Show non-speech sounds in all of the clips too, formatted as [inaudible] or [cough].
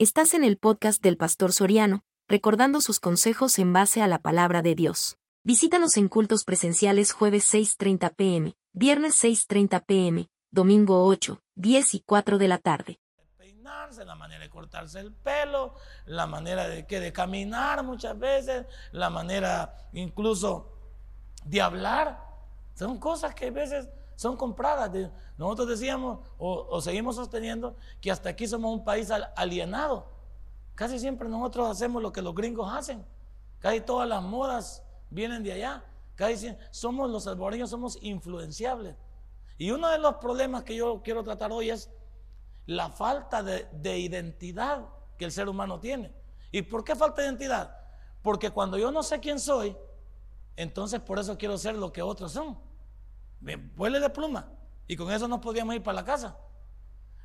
Estás en el podcast del Pastor Soriano, recordando sus consejos en base a la palabra de Dios. Visítanos en cultos presenciales jueves 6.30 pm, viernes 6.30 pm, domingo 8, 10 y 4 de la tarde. Peinarse, la manera de cortarse el pelo, la manera de, que de caminar muchas veces, la manera incluso de hablar. Son cosas que a veces son compradas. Nosotros decíamos o, seguimos sosteniendo que hasta aquí somos un país alienado. Casi siempre nosotros hacemos lo que los gringos hacen. Casi todas las modas vienen de allá. Casi somos los salvadoreños, somos influenciables. Y uno de los problemas que yo quiero tratar hoy es la falta de, de identidad que el ser humano tiene. ¿Y por qué falta de identidad? Porque cuando yo no sé quién soy, entonces por eso quiero ser lo que otros son. Me vuele de pluma. Y con eso no podíamos ir para la casa.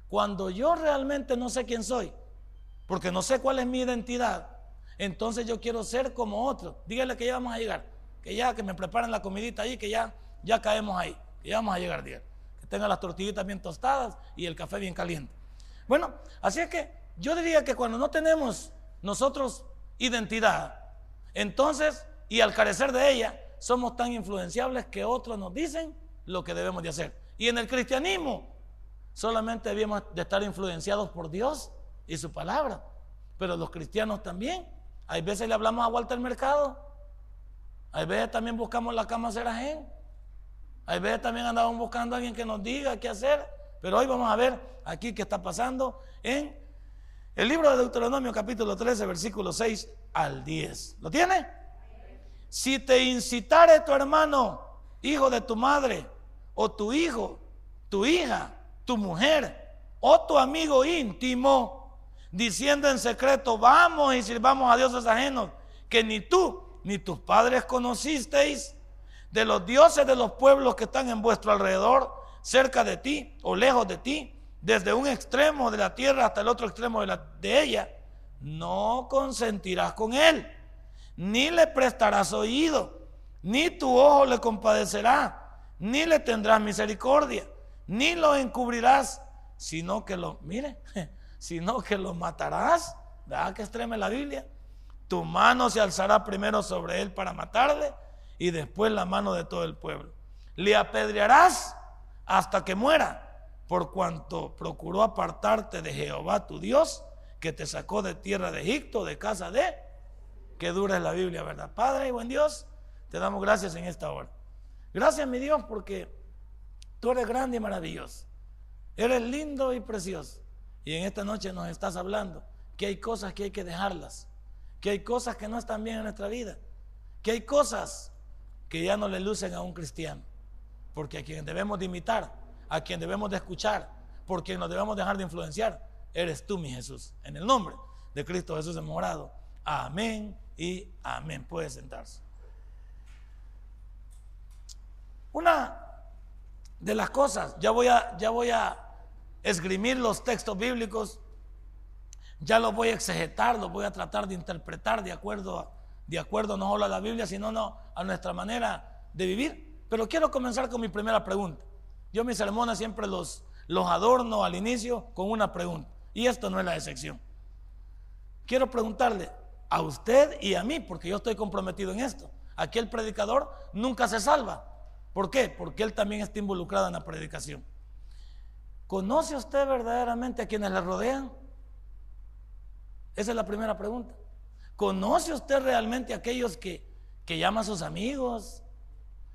Cuando yo realmente no sé quién soy, porque no sé cuál es mi identidad, entonces yo quiero ser como otro. Dígale que ya vamos a llegar. Que ya que me preparen la comidita ahí, que ya, ya caemos ahí. Que ya vamos a llegar, dígale. Que tenga las tortillitas bien tostadas y el café bien caliente. Bueno, así es que yo diría que cuando no tenemos nosotros identidad, entonces, y al carecer de ella, somos tan influenciables que otros nos dicen lo que debemos de hacer. Y en el cristianismo solamente debemos de estar influenciados por Dios y su palabra. Pero los cristianos también. Hay veces le hablamos a Walter Mercado. Hay veces también buscamos la cama Serajén. Hay veces también andamos buscando a alguien que nos diga qué hacer. Pero hoy vamos a ver aquí qué está pasando en el libro de Deuteronomio capítulo 13 versículo 6 al 10. ¿Lo tiene? Si te incitare tu hermano, hijo de tu madre, o tu hijo, tu hija, tu mujer o tu amigo íntimo, diciendo en secreto, vamos y sirvamos a dioses ajenos, que ni tú ni tus padres conocisteis, de los dioses de los pueblos que están en vuestro alrededor, cerca de ti o lejos de ti, desde un extremo de la tierra hasta el otro extremo de, de ella, no consentirás con él, ni le prestarás oído, ni tu ojo le compadecerá ni le tendrás misericordia, ni lo encubrirás, sino que lo, mire, [laughs] sino que lo matarás. ¿Verdad que extreme la Biblia? Tu mano se alzará primero sobre él para matarle y después la mano de todo el pueblo. Le apedrearás hasta que muera, por cuanto procuró apartarte de Jehová tu Dios, que te sacó de tierra de Egipto, de casa de... Que dura es la Biblia, ¿verdad? Padre y buen Dios, te damos gracias en esta hora. Gracias, mi Dios, porque tú eres grande y maravilloso. Eres lindo y precioso. Y en esta noche nos estás hablando que hay cosas que hay que dejarlas, que hay cosas que no están bien en nuestra vida, que hay cosas que ya no le lucen a un cristiano, porque a quien debemos de imitar, a quien debemos de escuchar, por quien nos debemos dejar de influenciar, eres tú, mi Jesús. En el nombre de Cristo Jesús hemos orado. Amén y amén. Puede sentarse. Una de las cosas, ya voy a, ya voy a esgrimir los textos bíblicos, ya los voy a exegetar, los voy a tratar de interpretar de acuerdo, de acuerdo no solo a la Biblia, sino no, a nuestra manera de vivir. Pero quiero comenzar con mi primera pregunta. Yo mis sermones siempre los, los adorno al inicio con una pregunta. Y esto no es la excepción. Quiero preguntarle a usted y a mí, porque yo estoy comprometido en esto. Aquí el predicador nunca se salva. ¿Por qué? Porque él también está involucrado en la predicación. ¿Conoce usted verdaderamente a quienes le rodean? Esa es la primera pregunta. ¿Conoce usted realmente a aquellos que, que llama a sus amigos?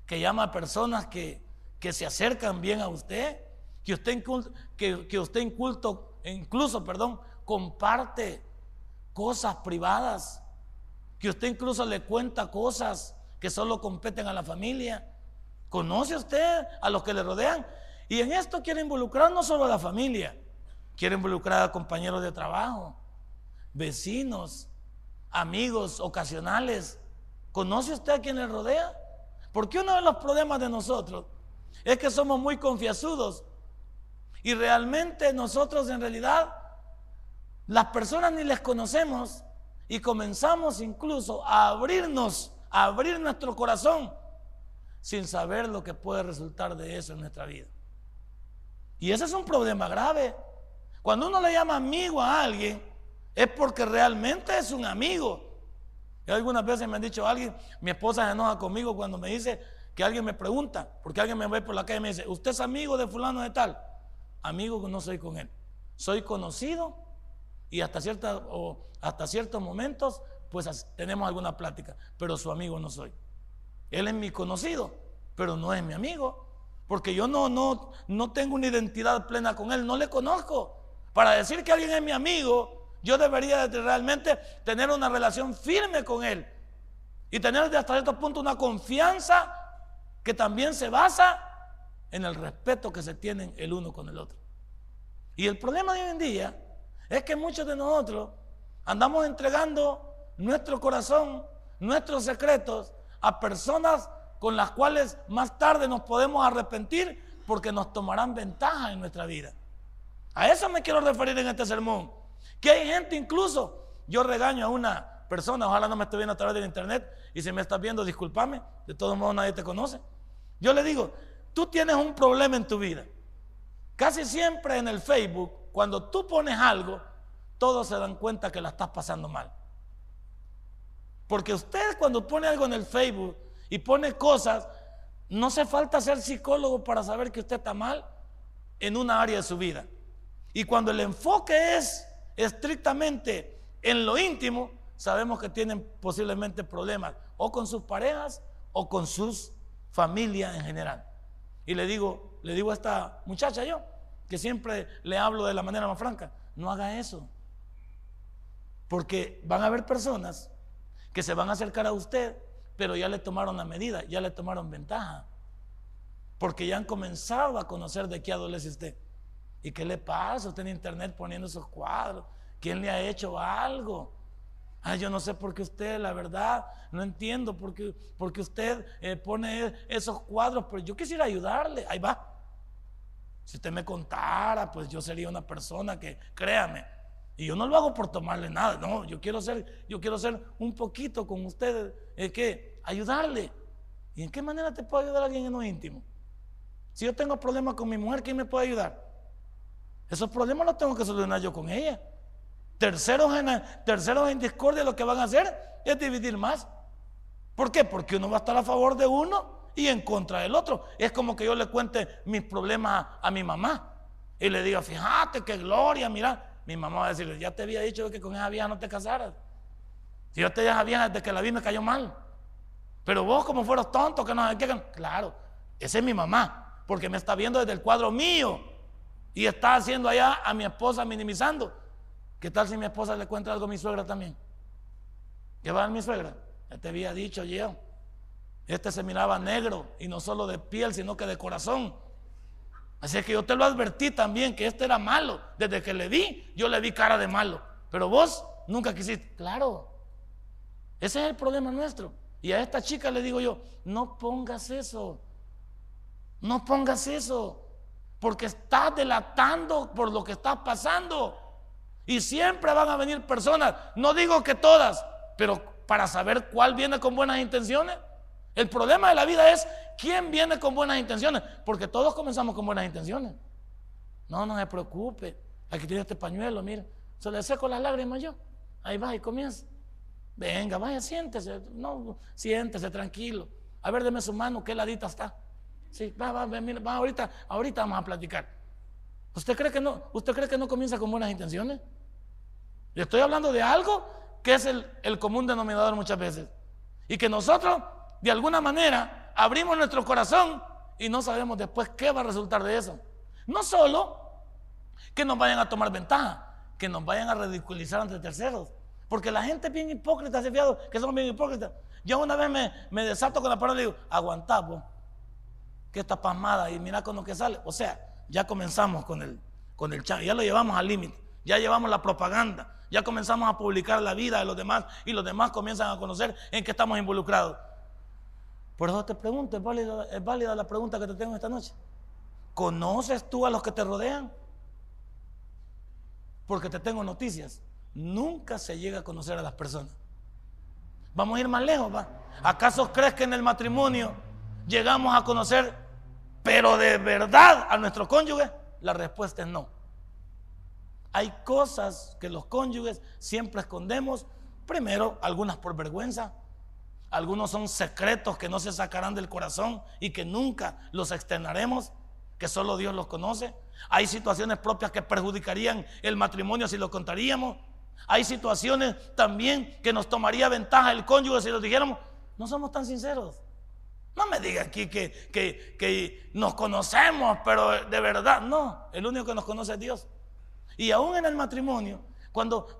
Que llama a personas que, que se acercan bien a usted? Que usted, que, que usted inculto, incluso, perdón, comparte cosas privadas. Que usted incluso le cuenta cosas que solo competen a la familia ¿Conoce usted a los que le rodean? Y en esto quiere involucrar no solo a la familia, quiere involucrar a compañeros de trabajo, vecinos, amigos ocasionales. ¿Conoce usted a quien le rodea? Porque uno de los problemas de nosotros es que somos muy confiasudos y realmente nosotros en realidad las personas ni les conocemos y comenzamos incluso a abrirnos, a abrir nuestro corazón sin saber lo que puede resultar de eso en nuestra vida. Y ese es un problema grave. Cuando uno le llama amigo a alguien, es porque realmente es un amigo. Y algunas veces me han dicho alguien, mi esposa se enoja conmigo cuando me dice que alguien me pregunta, porque alguien me ve por la calle y me dice, ¿usted es amigo de fulano de tal? Amigo que no soy con él. Soy conocido y hasta, cierta, o hasta ciertos momentos pues tenemos alguna plática, pero su amigo no soy. Él es mi conocido, pero no es mi amigo, porque yo no, no, no tengo una identidad plena con él, no le conozco. Para decir que alguien es mi amigo, yo debería realmente tener una relación firme con él y tener hasta cierto punto una confianza que también se basa en el respeto que se tienen el uno con el otro. Y el problema de hoy en día es que muchos de nosotros andamos entregando nuestro corazón, nuestros secretos a personas con las cuales más tarde nos podemos arrepentir porque nos tomarán ventaja en nuestra vida. A eso me quiero referir en este sermón. Que hay gente incluso, yo regaño a una persona, ojalá no me esté viendo a través del internet y si me estás viendo, discúlpame, de todos modos nadie te conoce. Yo le digo, tú tienes un problema en tu vida. Casi siempre en el Facebook, cuando tú pones algo, todos se dan cuenta que la estás pasando mal. Porque usted cuando pone algo en el Facebook y pone cosas, no hace falta ser psicólogo para saber que usted está mal en una área de su vida. Y cuando el enfoque es estrictamente en lo íntimo, sabemos que tienen posiblemente problemas o con sus parejas o con sus familias en general. Y le digo, le digo a esta muchacha yo, que siempre le hablo de la manera más franca, no haga eso. Porque van a haber personas que se van a acercar a usted, pero ya le tomaron la medida, ya le tomaron ventaja. Porque ya han comenzado a conocer de qué adolece usted. ¿Y qué le pasa? Usted en internet poniendo esos cuadros. ¿Quién le ha hecho algo? Ah, yo no sé por qué usted, la verdad, no entiendo por qué, porque usted eh, pone esos cuadros, pero yo quisiera ayudarle. Ahí va. Si usted me contara, pues yo sería una persona que, créame, y yo no lo hago por tomarle nada, no, yo quiero ser, yo quiero ser un poquito con ustedes, es que ayudarle. ¿Y en qué manera te puedo ayudar alguien en lo íntimo? Si yo tengo problemas con mi mujer, ¿quién me puede ayudar? Esos problemas los tengo que solucionar yo con ella. Terceros en, terceros en discordia lo que van a hacer es dividir más. ¿Por qué? Porque uno va a estar a favor de uno y en contra del otro. Es como que yo le cuente mis problemas a, mi mamá y le diga, fíjate qué gloria, mira, mi mamá va a decirle, ya te había dicho que con esa vieja no te casaras. Si yo te dije a vieja desde que la vi me cayó mal. Pero vos como fueros tontos que no que Claro, esa es mi mamá, porque me está viendo desde el cuadro mío y está haciendo allá a mi esposa minimizando. ¿Qué tal si mi esposa le cuenta algo a mi suegra también? ¿Qué va a mi suegra? Ya te había dicho yo. Este se miraba negro y no solo de piel, sino que de corazón. Así que yo te lo advertí también que este era malo. Desde que le vi, yo le vi cara de malo. Pero vos nunca quisiste. Claro, ese es el problema nuestro. Y a esta chica le digo yo, no pongas eso. No pongas eso. Porque estás delatando por lo que está pasando. Y siempre van a venir personas, no digo que todas, pero para saber cuál viene con buenas intenciones. El problema de la vida es quién viene con buenas intenciones, porque todos comenzamos con buenas intenciones. No, no se preocupe. Aquí tiene este pañuelo, mire. Se le seco las lágrimas yo. Ahí va y comienza. Venga, vaya, siéntese. No, siéntese tranquilo. A ver, deme su mano, qué ladita está. Sí, va, va, mire, va, ahorita, ahorita vamos a platicar. ¿Usted cree que no, usted cree que no comienza con buenas intenciones? Le estoy hablando de algo que es el, el común denominador muchas veces. Y que nosotros de alguna manera abrimos nuestro corazón y no sabemos después qué va a resultar de eso. No solo que nos vayan a tomar ventaja, que nos vayan a ridiculizar ante terceros. Porque la gente es bien hipócrita, se fiado que somos bien hipócritas. Yo una vez me, me desato con la palabra y digo, aguantá, que está pasmada y mira con lo que sale. O sea, ya comenzamos con el, con el ya lo llevamos al límite, ya llevamos la propaganda, ya comenzamos a publicar la vida de los demás y los demás comienzan a conocer en qué estamos involucrados. Por eso te pregunto, ¿es válida, la pregunta que te tengo esta noche? ¿Conoces tú a los que te rodean? Porque te tengo noticias. Nunca se llega a conocer a las personas. Vamos a ir más lejos, ¿va? ¿Acaso crees que en el matrimonio llegamos a conocer, pero de verdad, a nuestro cónyuge? La respuesta es no. Hay cosas que los cónyuges siempre escondemos. Primero, algunas por vergüenza. Algunos son secretos que no se sacarán del corazón y que nunca los externaremos, que solo Dios los conoce. Hay situaciones propias que perjudicarían el matrimonio si lo contaríamos. Hay situaciones también que nos tomaría ventaja el cónyuge si lo dijéramos. No somos tan sinceros. No me diga aquí que, que, que, nos conocemos, pero de verdad, no. El único que nos conoce es Dios. Y aún en el matrimonio,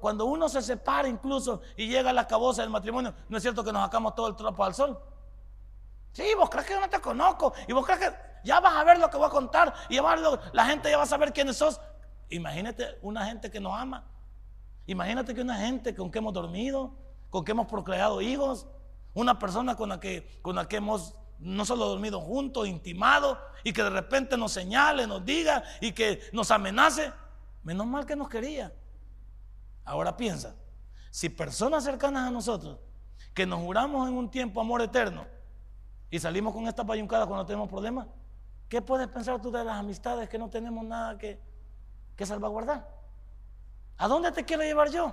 cuando, uno se separa incluso y llega a la caboza del matrimonio, no es cierto que nos sacamos todo el trapo al sol. Sí, vos crees que yo no te conozco. Y vos crees que ya vas a ver lo que voy a contar. Y la gente ya va a saber quiénes sos. Imagínate una gente que nos ama. Imagínate que una gente con que hemos dormido, con que hemos procreado hijos. Una persona con la que, con la que hemos no solo dormido juntos, intimado, y que de repente nos señale, nos diga y que nos amenace. Menos mal que nos quería. Ahora piensa, si personas cercanas a nosotros, que nos juramos en un tiempo amor eterno, y salimos con esta payuncada cuando tenemos problemas, ¿qué puedes pensar tú de las amistades que no tenemos nada que, que salvaguardar? ¿A dónde te quiero llevar yo?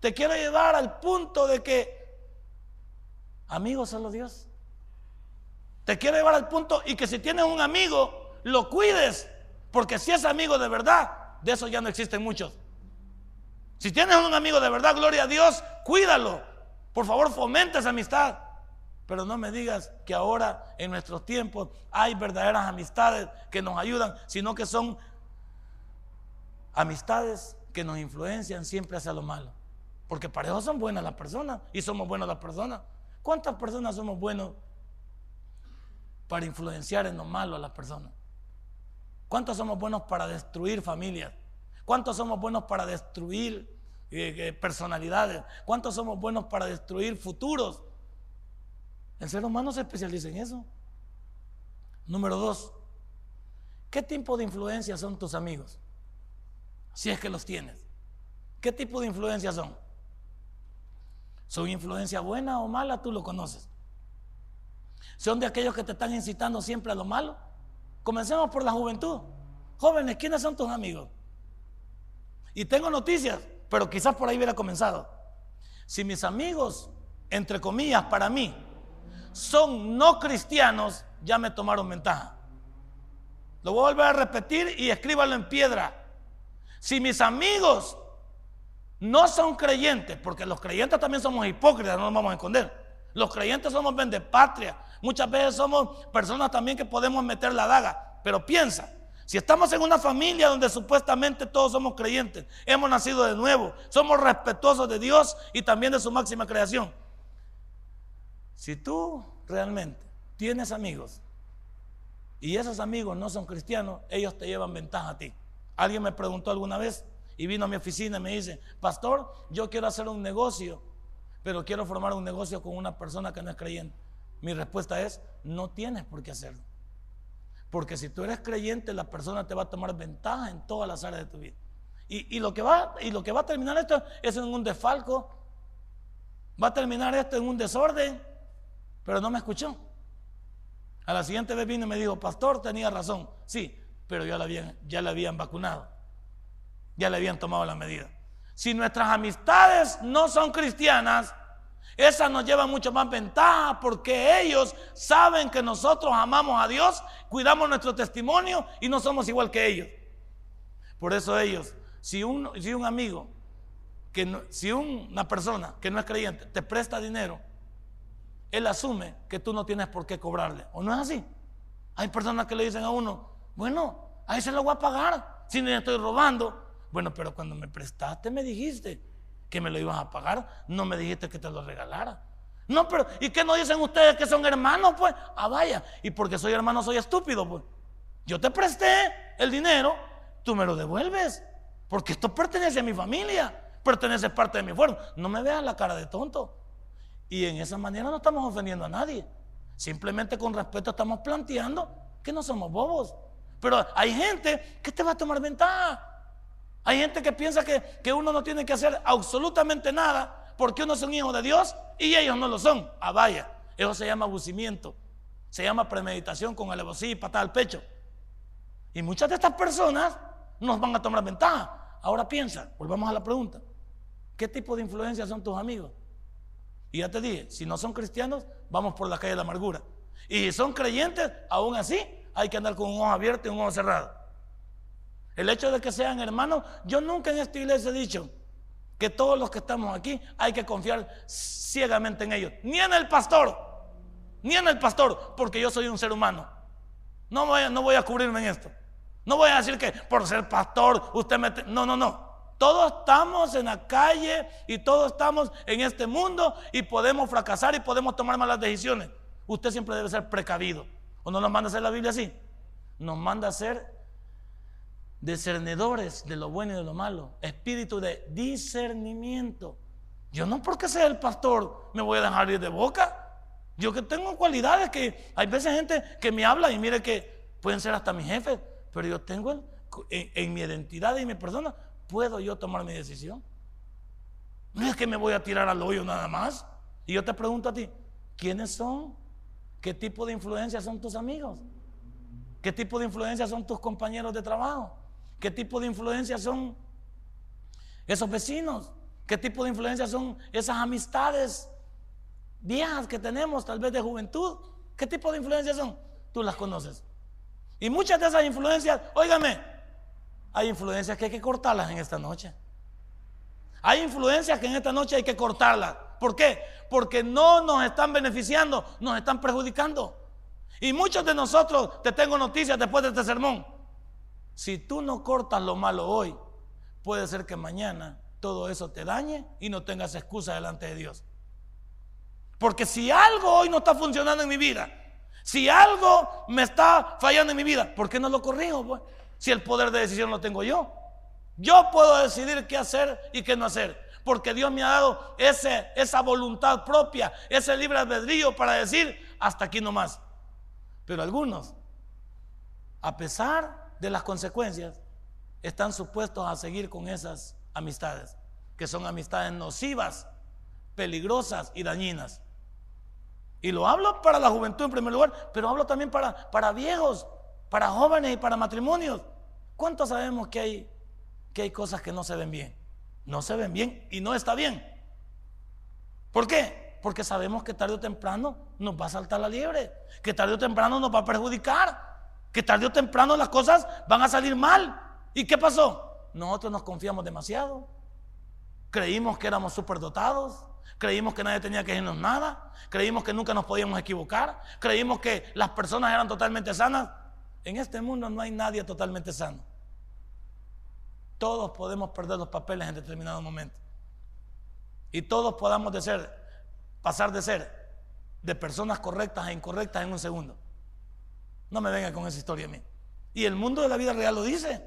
Te quiero llevar al punto de que, amigo solo Dios. Te quiero llevar al punto y que si tienes un amigo, lo cuides, porque si es amigo de verdad, de eso ya no existen muchos. Si tienes un amigo de verdad, gloria a Dios, cuídalo. Por favor, fomenta esa amistad. Pero no me digas que ahora en nuestros tiempos hay verdaderas amistades que nos ayudan, sino que son amistades que nos influencian siempre hacia lo malo. Porque para eso son buenas las personas y somos buenas las personas. ¿Cuántas personas somos buenos para influenciar en lo malo a las personas? ¿Cuántos somos buenos para destruir familias? ¿Cuántos somos buenos para destruir eh, eh, personalidades? ¿Cuántos somos buenos para destruir futuros? El ser humano se especializa en eso. Número dos, ¿qué tipo de influencia son tus amigos? Si es que los tienes. ¿Qué tipo de influencia son? ¿Son influencia buena o mala? Tú lo conoces. ¿Son de aquellos que te están incitando siempre a lo malo? Comencemos por la juventud. Jóvenes, ¿quiénes son tus amigos? Y tengo noticias, pero quizás por ahí hubiera comenzado. Si mis amigos, entre comillas, para mí, son no cristianos, ya me tomaron ventaja. Lo voy a volver a repetir y escríbalo en piedra. Si mis amigos no son creyentes, porque los creyentes también somos hipócritas, no nos vamos a esconder. Los creyentes somos patria Muchas veces somos personas también que podemos meter la daga. Pero piensa, si estamos en una familia donde supuestamente todos somos creyentes, hemos nacido de nuevo, somos respetuosos de Dios y también de su máxima creación. Si tú realmente tienes amigos y esos amigos no son cristianos, ellos te llevan ventaja a ti. Alguien me preguntó alguna vez y vino a mi oficina y me dice, pastor, yo quiero hacer un negocio, pero quiero formar un negocio con una persona que no es creyente. Mi respuesta es, no tienes por qué hacerlo. Porque si tú eres creyente, la persona te va a tomar ventaja en todas las áreas de tu vida. Y, lo, que va, y lo que va a terminar esto es en un desfalco. Va a terminar esto en un desorden. Pero no me escuchó. A la siguiente vez vino y me dijo, pastor, tenía razón. Sí, pero ya la habían, ya la habían vacunado. Ya le habían tomado la medida. Si nuestras amistades no son cristianas, esa nos lleva mucho más ventaja porque ellos saben que nosotros amamos a Dios, cuidamos nuestro testimonio y no somos igual que ellos. Por eso ellos, si un, si un amigo, que si una persona que no es creyente te presta dinero, él asume que tú no tienes por qué cobrarle. ¿O no es así? Hay personas que le dicen a uno, bueno, a se lo voy a pagar si le estoy robando. Bueno, pero cuando me prestaste me dijiste que me lo ibas a pagar, no me dijiste que te lo regalara. No, pero ¿y qué no dicen ustedes que son hermanos? Pues, ah, vaya, y porque soy hermano soy estúpido, pues. Yo te presté el dinero, tú me lo devuelves, porque esto pertenece a mi familia, pertenece parte de mi fuerza. No me veas la cara de tonto. Y en esa manera no estamos ofendiendo a nadie. Simplemente con respeto estamos planteando que no somos bobos. Pero hay gente que te va a tomar ventaja. Hay gente que piensa que, uno no tiene que hacer absolutamente nada porque uno es un hijo de Dios y ellos no lo son. Ah, vaya, eso se llama abucimiento, se llama premeditación con alevosía y patada al pecho. Y muchas de estas personas nos van a tomar ventaja. Ahora piensa, volvamos a la pregunta. ¿Qué tipo de influencia son tus amigos? Y ya te dije, si no son cristianos, vamos por la calle de la amargura. Y si son creyentes, aún así hay que andar con un ojo abierto y un ojo cerrado. El hecho de que sean hermanos, yo nunca en esta iglesia he dicho que todos los que estamos aquí hay que confiar ciegamente en ellos. Ni en el pastor, ni en el pastor, porque yo soy un ser humano. No voy, a, no voy a cubrirme en esto. No voy a decir que por ser pastor usted me... No, no, no. Todos estamos en la calle y todos estamos en este mundo y podemos fracasar y podemos tomar malas decisiones. Usted siempre debe ser precavido. ¿O no nos manda a hacer la Biblia así? Nos manda a ser discernidores de lo bueno y de lo malo. Espíritu de discernimiento. Yo no porque sea el pastor me voy a dejar ir de boca. Yo que tengo cualidades que hay veces gente que me habla y mire que pueden ser hasta mis jefes, pero yo tengo en, en mi identidad y mi persona ¿Puedo yo tomar mi decisión? No es que me voy a tirar al hoyo nada más. Y yo te pregunto a ti, ¿quiénes son? ¿Qué tipo de influencia son tus amigos? ¿Qué tipo de influencia son tus compañeros de trabajo? ¿Qué tipo de influencia son esos vecinos? ¿Qué tipo de influencia son esas amistades viejas que tenemos, tal vez de juventud? ¿Qué tipo de influencias son? Tú las conoces. Y muchas de esas influencias, óigame, hay influencias que hay que cortarlas en esta noche. Hay influencias que en esta noche hay que cortarlas. ¿Por qué? Porque no nos están beneficiando, nos están perjudicando. Y muchos de nosotros, te tengo noticias después de este sermón. Si tú no cortas lo malo hoy, puede ser que mañana todo eso te dañe y no tengas excusa delante de Dios. Porque si algo hoy no está funcionando en mi vida, si algo me está fallando en mi vida, ¿por qué no lo corrijo? Pues? si el poder de decisión lo tengo yo? Yo puedo decidir qué hacer y qué no hacer. Porque Dios me ha dado ese, esa voluntad propia, ese libre albedrío para decir hasta aquí nomás. Pero algunos, a pesar de las consecuencias, están supuestos a seguir con esas amistades, que son amistades nocivas, peligrosas y dañinas. Y lo hablo para la juventud en primer lugar, pero hablo también para, para viejos, para jóvenes y para matrimonios. ¿Cuántos sabemos que hay, que hay cosas que no se ven bien? No se ven bien y no está bien. ¿Por qué? Porque sabemos que tarde o temprano nos va a saltar la liebre, que tarde o temprano nos va a perjudicar, que tarde o temprano las cosas van a salir mal. ¿Y qué pasó? Nosotros nos confiamos demasiado. Creímos que éramos superdotados, creímos que nadie tenía que decirnos nada, creímos que nunca nos podíamos equivocar, creímos que las personas eran totalmente sanas. En este mundo no hay nadie totalmente sano. Todos podemos perder los papeles en determinado momento. Y todos podamos de ser, pasar de ser de personas correctas a incorrectas en un segundo. No me vengan con esa historia a mí. Y el mundo de la vida real lo dice.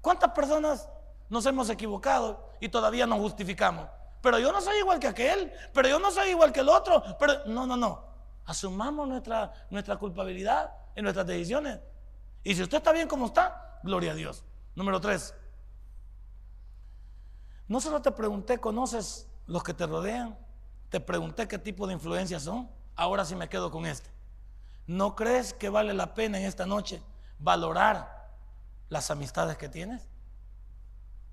¿Cuántas personas nos hemos equivocado y todavía nos justificamos? Pero yo no soy igual que aquel, pero yo no soy igual que el otro. Pero no, no, no. Asumamos nuestra, nuestra culpabilidad en nuestras decisiones. Y si usted está bien como está, gloria a Dios. Número tres, no solo te pregunté, ¿conoces los que te rodean? Te pregunté qué tipo de influencias son. Ahora sí me quedo con este. ¿No crees que vale la pena en esta noche valorar las amistades que tienes?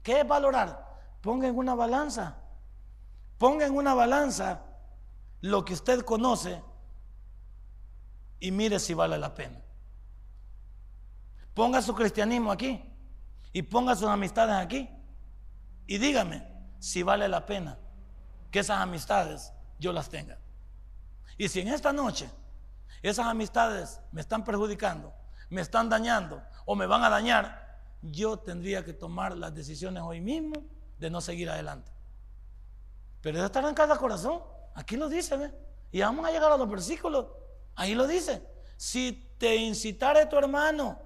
¿Qué es valorar? Ponga en una balanza. Ponga en una balanza lo que usted conoce y mire si vale la pena. Ponga su cristianismo aquí y ponga sus amistades aquí y dígame si vale la pena que esas amistades yo las tenga. Y si en esta noche esas amistades me están perjudicando, me están dañando o me van a dañar, yo tendría que tomar las decisiones hoy mismo de no seguir adelante. Pero eso está en cada corazón. Aquí lo dice. Y vamos a llegar a los versículos. Ahí lo dice. Si te incitare tu hermano,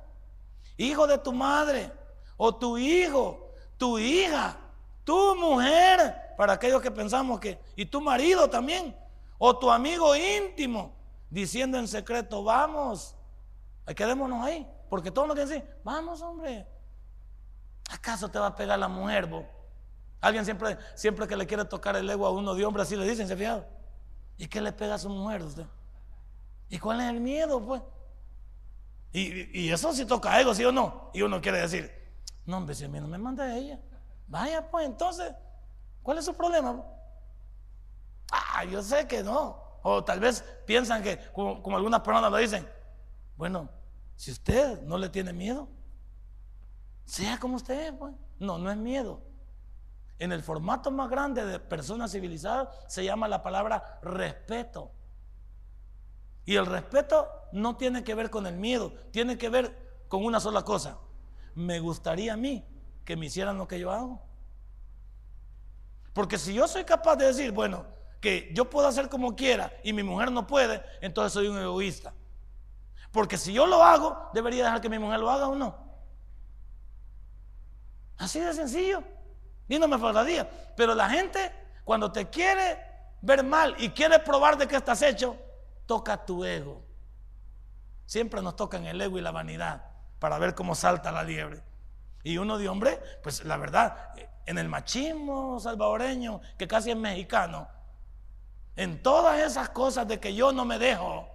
hijo de tu madre, o tu hijo, tu hija, tu mujer, para aquellos que pensamos que, y tu marido también, o tu amigo íntimo, diciendo en secreto, vamos, quedémonos ahí, porque todos nos dicen, vamos hombre, ¿acaso te va a pegar la mujer? Vos? Alguien siempre, siempre que le quiere tocar el ego a uno de hombre, así le dicen, ¿se fijado? ¿Y qué le pega a su mujer usted? ¿Y cuál es el miedo, pues? Y, y, eso sí toca ego, ¿sí o no? Y uno quiere decir, no, hombre, si a mí no me manda ella. Vaya, pues entonces, ¿cuál es su problema? Ah, yo sé que no. O tal vez piensan que, como, algunas personas lo dicen, bueno, si usted no le tiene miedo, sea como usted es, pues. No, no es miedo. En el formato más grande de personas civilizadas se llama la palabra respeto. Y el respeto no tiene que ver con el miedo, tiene que ver con una sola cosa. Me gustaría a mí que me hicieran lo que yo hago. Porque si yo soy capaz de decir, bueno, que yo puedo hacer como quiera y mi mujer no puede, entonces soy un egoísta. Porque si yo lo hago, debería dejar que mi mujer lo haga o no. Así de sencillo. Y no me faltaría. Pero la gente, cuando te quiere ver mal y quiere probar de qué estás hecho, toca tu ego. Siempre nos tocan el ego y la vanidad para ver cómo salta la liebre. Y uno de hombre, pues la verdad, en el machismo salvadoreño, que casi es mexicano, en todas esas cosas de que yo no me dejo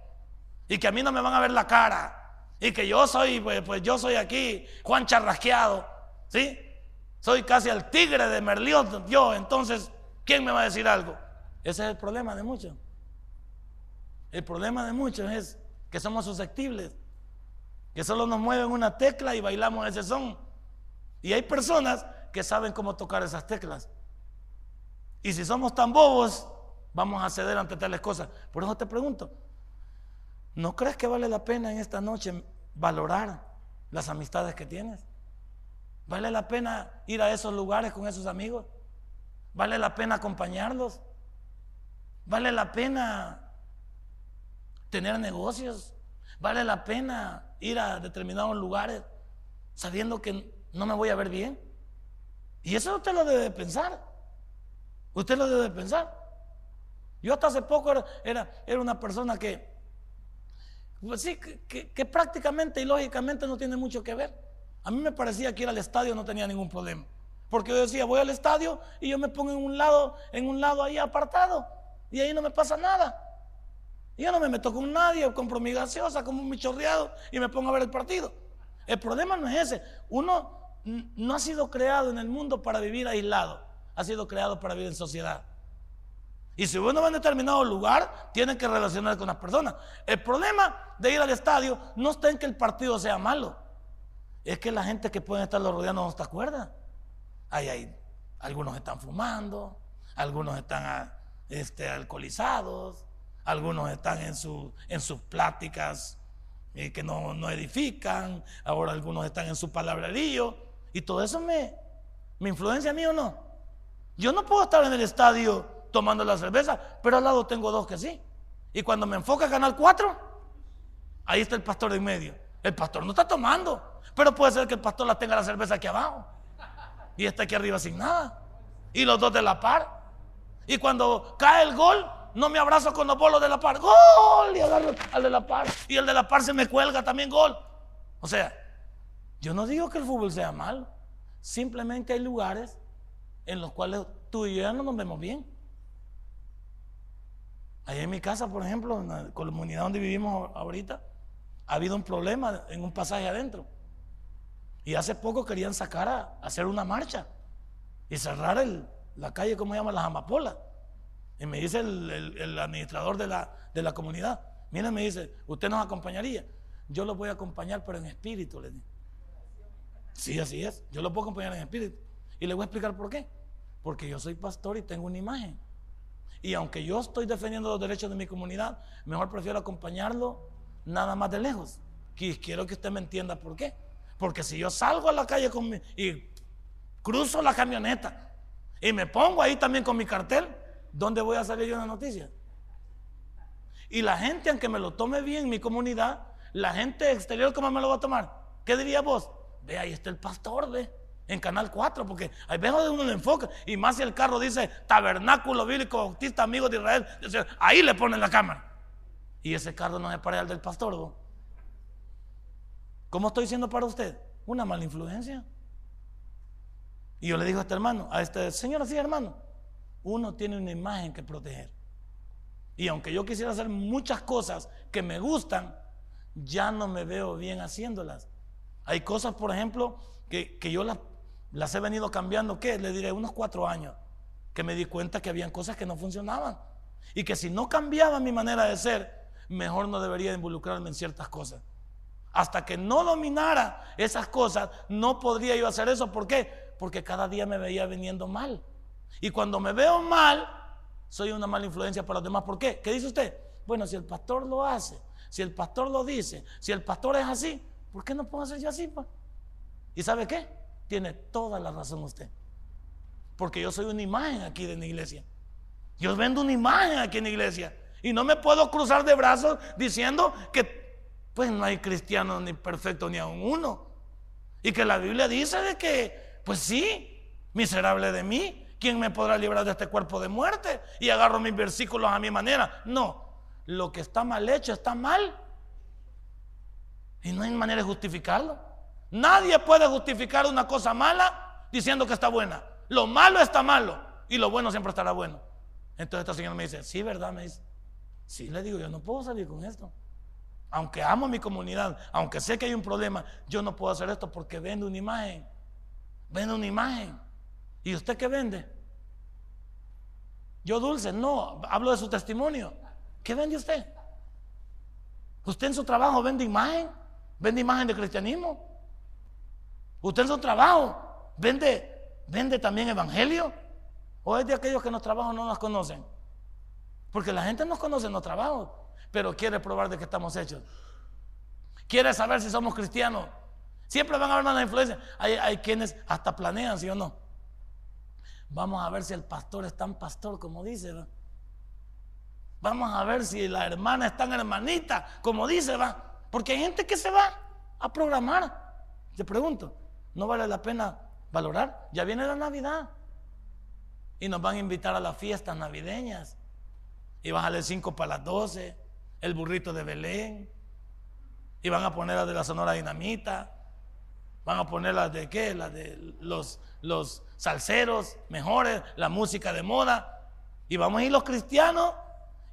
y que a mí no me van a ver la cara y que yo soy, pues, pues yo soy aquí Juan Charrasqueado, ¿sí? Soy casi el tigre de Merliot, yo, entonces, ¿quién me va a decir algo? Ese es el problema de muchos. El problema de muchos es que somos susceptibles, que solo nos mueven una tecla y bailamos ese son. Y hay personas que saben cómo tocar esas teclas. Y si somos tan bobos, vamos a ceder ante tales cosas. Por eso te pregunto, ¿no crees que vale la pena en esta noche valorar las amistades que tienes? ¿Vale la pena ir a esos lugares con esos amigos? ¿Vale la pena acompañarlos? ¿Vale la pena tener negocios? ¿Vale la pena ir a determinados lugares sabiendo que no me voy a ver bien? Y eso usted lo debe pensar. Usted lo debe pensar. Yo hasta hace poco era, era, una persona que, pues sí, que, prácticamente y lógicamente no tiene mucho que ver. A mí me parecía que ir al estadio no tenía ningún problema. Porque yo decía, voy al estadio y yo me pongo en un lado, en un lado ahí apartado. Y ahí no me pasa nada. Yo no me meto con nadie, compro mi gaseosa, como mi chorreado y me pongo a ver el partido. El problema no es ese. Uno no ha sido creado en el mundo para vivir aislado. Ha sido creado para vivir en sociedad. Y si uno va a determinado lugar, tiene que relacionar con las personas. El problema de ir al estadio no está en que el partido sea malo. Es que la gente que puede estarlo rodeando no está acuerda. Ahí hay, algunos están fumando, algunos están ah, este, alcoholizados, algunos están en, su, en sus pláticas eh, que no, no, edifican, ahora algunos están en su palabrerío, y todo eso me, me influencia a mí o no. Yo no puedo estar en el estadio tomando la cerveza, pero al lado tengo dos que sí. Y cuando me enfoca Canal 4, ahí está el pastor en medio. El pastor no está tomando, pero puede ser que el pastor la tenga la cerveza aquí abajo y está aquí arriba sin nada. Y los dos de la par. Y cuando cae el gol, no me abrazo con los bolos de la par. ¡Gol! Y agarro al de la par. Y el de la par se me cuelga también gol. O sea, yo no digo que el fútbol sea malo. Simplemente hay lugares en los cuales tú y yo ya no nos vemos bien. Ahí en mi casa, por ejemplo, en la comunidad donde vivimos ahorita, ha habido un problema en un pasaje adentro. Y hace poco querían sacar a, hacer una marcha y cerrar la calle, ¿cómo se llama? Las amapolas. Y me dice el, administrador de la, de la comunidad, mira, me dice, ¿usted nos acompañaría? Yo lo voy a acompañar, pero en espíritu, le digo. Sí, así es. Yo lo puedo acompañar en espíritu. Y le voy a explicar por qué. Porque yo soy pastor y tengo una imagen. Y aunque yo estoy defendiendo los derechos de mi comunidad, mejor prefiero acompañarlo nada más de lejos. Y quiero que usted me entienda por qué. Porque si yo salgo a la calle con mi, y cruzo la camioneta y me pongo ahí también con mi cartel, ¿dónde voy a salir yo en noticia? Y la gente, aunque me lo tome bien mi comunidad, la gente exterior, ¿cómo me lo va a tomar? ¿Qué diría vos? Ve, ahí está el pastor, ve, en Canal 4, porque ahí ve donde uno le enfoca. Y más si el carro dice Tabernáculo Bíblico Bautista Amigos de Israel, ahí le ponen la cámara. Y ese carro no es para el del pastor. ¿Cómo estoy siendo para usted? Una mala influencia. Y yo le digo a este hermano, a este señor así, hermano, uno tiene una imagen que proteger. Y aunque yo quisiera hacer muchas cosas que me gustan, ya no me veo bien haciéndolas. Hay cosas, por ejemplo, que, yo las, las he venido cambiando, ¿qué? Le diré unos cuatro años, que me di cuenta que habían cosas que no funcionaban. Y que si no cambiaba mi manera de ser, mejor no debería involucrarme en ciertas cosas. Hasta que no dominara esas cosas, no podría yo hacer eso. ¿Por qué? Porque cada día me veía viniendo mal. Y cuando me veo mal, soy una mala influencia para los demás. ¿Por qué? ¿Qué dice usted? Bueno, si el pastor lo hace, si el pastor lo dice, si el pastor es así, ¿por qué no puedo hacer yo así? ¿Y sabe qué? Tiene toda la razón usted. Porque yo soy una imagen aquí de la iglesia. Yo vendo una imagen aquí en la iglesia. Y no me puedo cruzar de brazos diciendo que pues no hay cristiano ni perfecto ni aún uno. Y que la Biblia dice de que, pues sí, miserable de mí, ¿quién me podrá librar de este cuerpo de muerte? Y agarro mis versículos a mi manera. No, lo que está mal hecho está mal. Y no hay manera de justificarlo. Nadie puede justificar una cosa mala diciendo que está buena. Lo malo está malo y lo bueno siempre estará bueno. Entonces esta señora me dice, sí, ¿verdad? Me dice, sí, le digo, yo no puedo salir con esto. Aunque amo mi comunidad, aunque sé que hay un problema, yo no puedo hacer esto porque vende una imagen. Vende una imagen. ¿Y usted qué vende? Yo dulce, no, hablo de su testimonio. ¿Qué vende usted? ¿Usted en su trabajo vende imagen? ¿Vende imagen de cristianismo? ¿Usted en su trabajo vende, también evangelio? ¿O es de aquellos que en los trabajos no nos conocen? Porque la gente nos conoce en los trabajos, pero quiere probar de qué estamos hechos. Quiere saber si somos cristianos. Siempre van a haber una influencia. Hay, quienes hasta planean, ¿sí o no? Vamos a ver si el pastor es tan pastor como dice, ¿va? Vamos a ver si la hermana es tan hermanita como dice, ¿va? Porque hay gente que se va a programar. Te pregunto, ¿no vale la pena valorar? Ya viene la Navidad. Y nos van a invitar a las fiestas navideñas. Y bájale cinco para las doce, el burrito de Belén. Y van a poner las de la Sonora Dinamita. Van a poner las de qué? Las de los, los salseros mejores, la música de moda. Y vamos a ir los cristianos.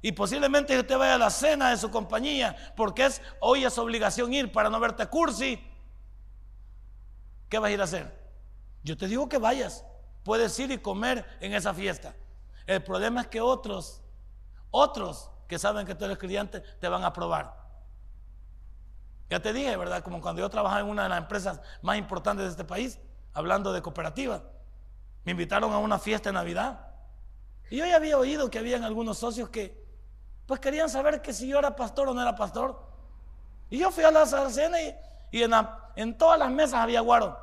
Y posiblemente usted vaya a la cena de su compañía, porque es hoy es obligación ir para no verte cursi. ¿Qué vas a ir a hacer? Yo te digo que vayas. Puedes ir y comer en esa fiesta. El problema es que otros, otros que saben que tú eres creyente, te van a probar. Ya te dije, ¿verdad? Como cuando yo trabajaba en una de las empresas más importantes de este país, hablando de cooperativa. Me invitaron a una fiesta de Navidad. Y yo ya había oído que habían algunos socios que, pues querían saber que si yo era pastor o no era pastor. Y yo fui a la cena y, y en, en, todas las mesas había guaro.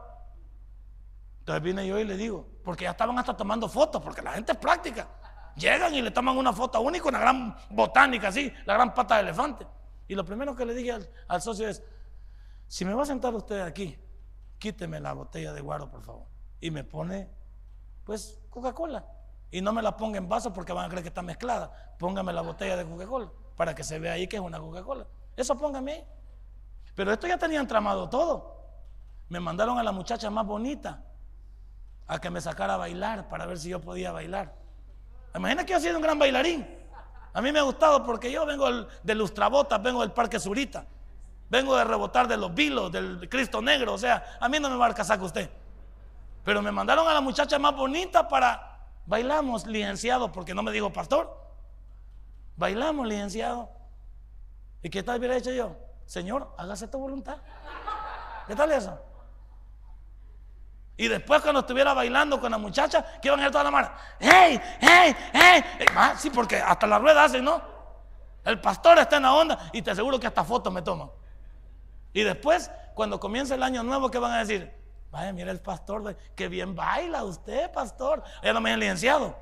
Entonces vine yo y le digo, porque ya estaban hasta tomando fotos, porque la gente es práctica. Llegan y le toman una foto única, una gran botánica así, la gran pata de elefante. Y lo primero que le dije al, socio es, si me va a sentar usted aquí, quíteme la botella de guaro, por favor. Y me pone, pues, Coca-Cola. Y no me la ponga en vaso porque van a creer que está mezclada. Póngame la botella de Coca-Cola para que se vea ahí que es una Coca-Cola. Eso póngame ahí. Pero esto ya tenían tramado todo. Me mandaron a la muchacha más bonita a que me sacara a bailar para ver si yo podía bailar. Imagina que yo sido un gran bailarín. A mí me ha gustado porque yo vengo de Lustrabotas, vengo del Parque Surita, vengo de rebotar de los vilos, del Cristo Negro. O sea, a mí no me va a con usted. Pero me mandaron a la muchacha más bonita para bailamos, licenciado, porque no me dijo pastor. Bailamos, licenciado. ¿Y qué tal hubiera hecho yo? Señor, hágase tu voluntad. ¿Qué tal eso? Y después cuando estuviera bailando con la muchacha, que iban a ir toda la mano, ¡hey, hey, hey! Sí, porque hasta la rueda hacen, ¿no? El pastor está en la onda y te aseguro que hasta fotos me toma. Y después, cuando comienza el año nuevo, ¿qué van a decir? Vaya, mira el pastor, que bien baila usted, pastor. Ella no me ha licenciado.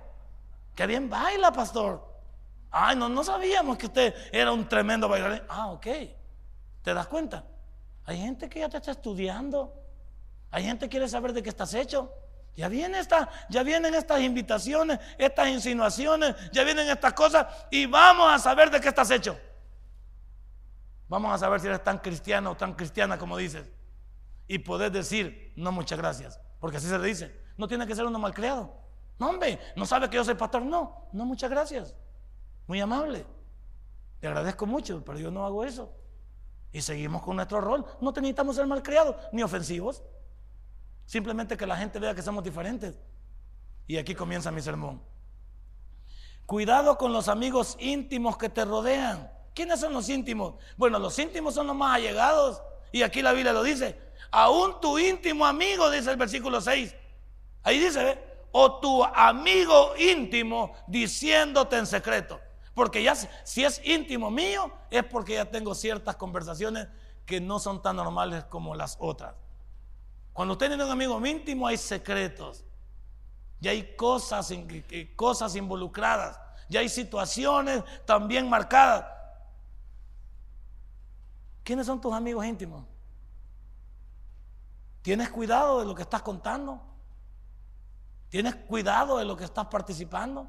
Que bien baila, pastor. Ay, no, no sabíamos que usted era un tremendo bailarín. Ah, ok. ¿Te das cuenta? Hay gente que ya te está estudiando. Hay gente que quiere saber de qué estás hecho. Ya, ya vienen estas invitaciones, estas insinuaciones, ya vienen estas cosas y vamos a saber de qué estás hecho. Vamos a saber si eres tan cristiano o tan cristiana como dices. Y poder decir, no, muchas gracias. Porque así se le dice. No tiene que ser uno malcriado. No, hombre, no sabe que yo soy pastor. No, no, muchas gracias. Muy amable. Le agradezco mucho, pero yo no hago eso. Y seguimos con nuestro rol. No necesitamos ser malcriados ni ofensivos. Simplemente que la gente vea que somos diferentes. Y aquí comienza mi sermón. Cuidado con los amigos íntimos que te rodean. ¿Quiénes son los íntimos? Bueno, los íntimos son los más allegados. Y aquí la Biblia lo dice. Aún tu íntimo amigo, dice el versículo 6. Ahí dice, ¿ve? O tu amigo íntimo diciéndote en secreto. Porque ya si es íntimo mío, es porque ya tengo ciertas conversaciones que no son tan normales como las otras. Cuando usted tiene un amigo íntimo hay secretos. Ya hay cosas, cosas involucradas. Ya hay situaciones también marcadas. ¿Quiénes son tus amigos íntimos? ¿Tienes cuidado de lo que estás contando? ¿Tienes cuidado de lo que estás participando?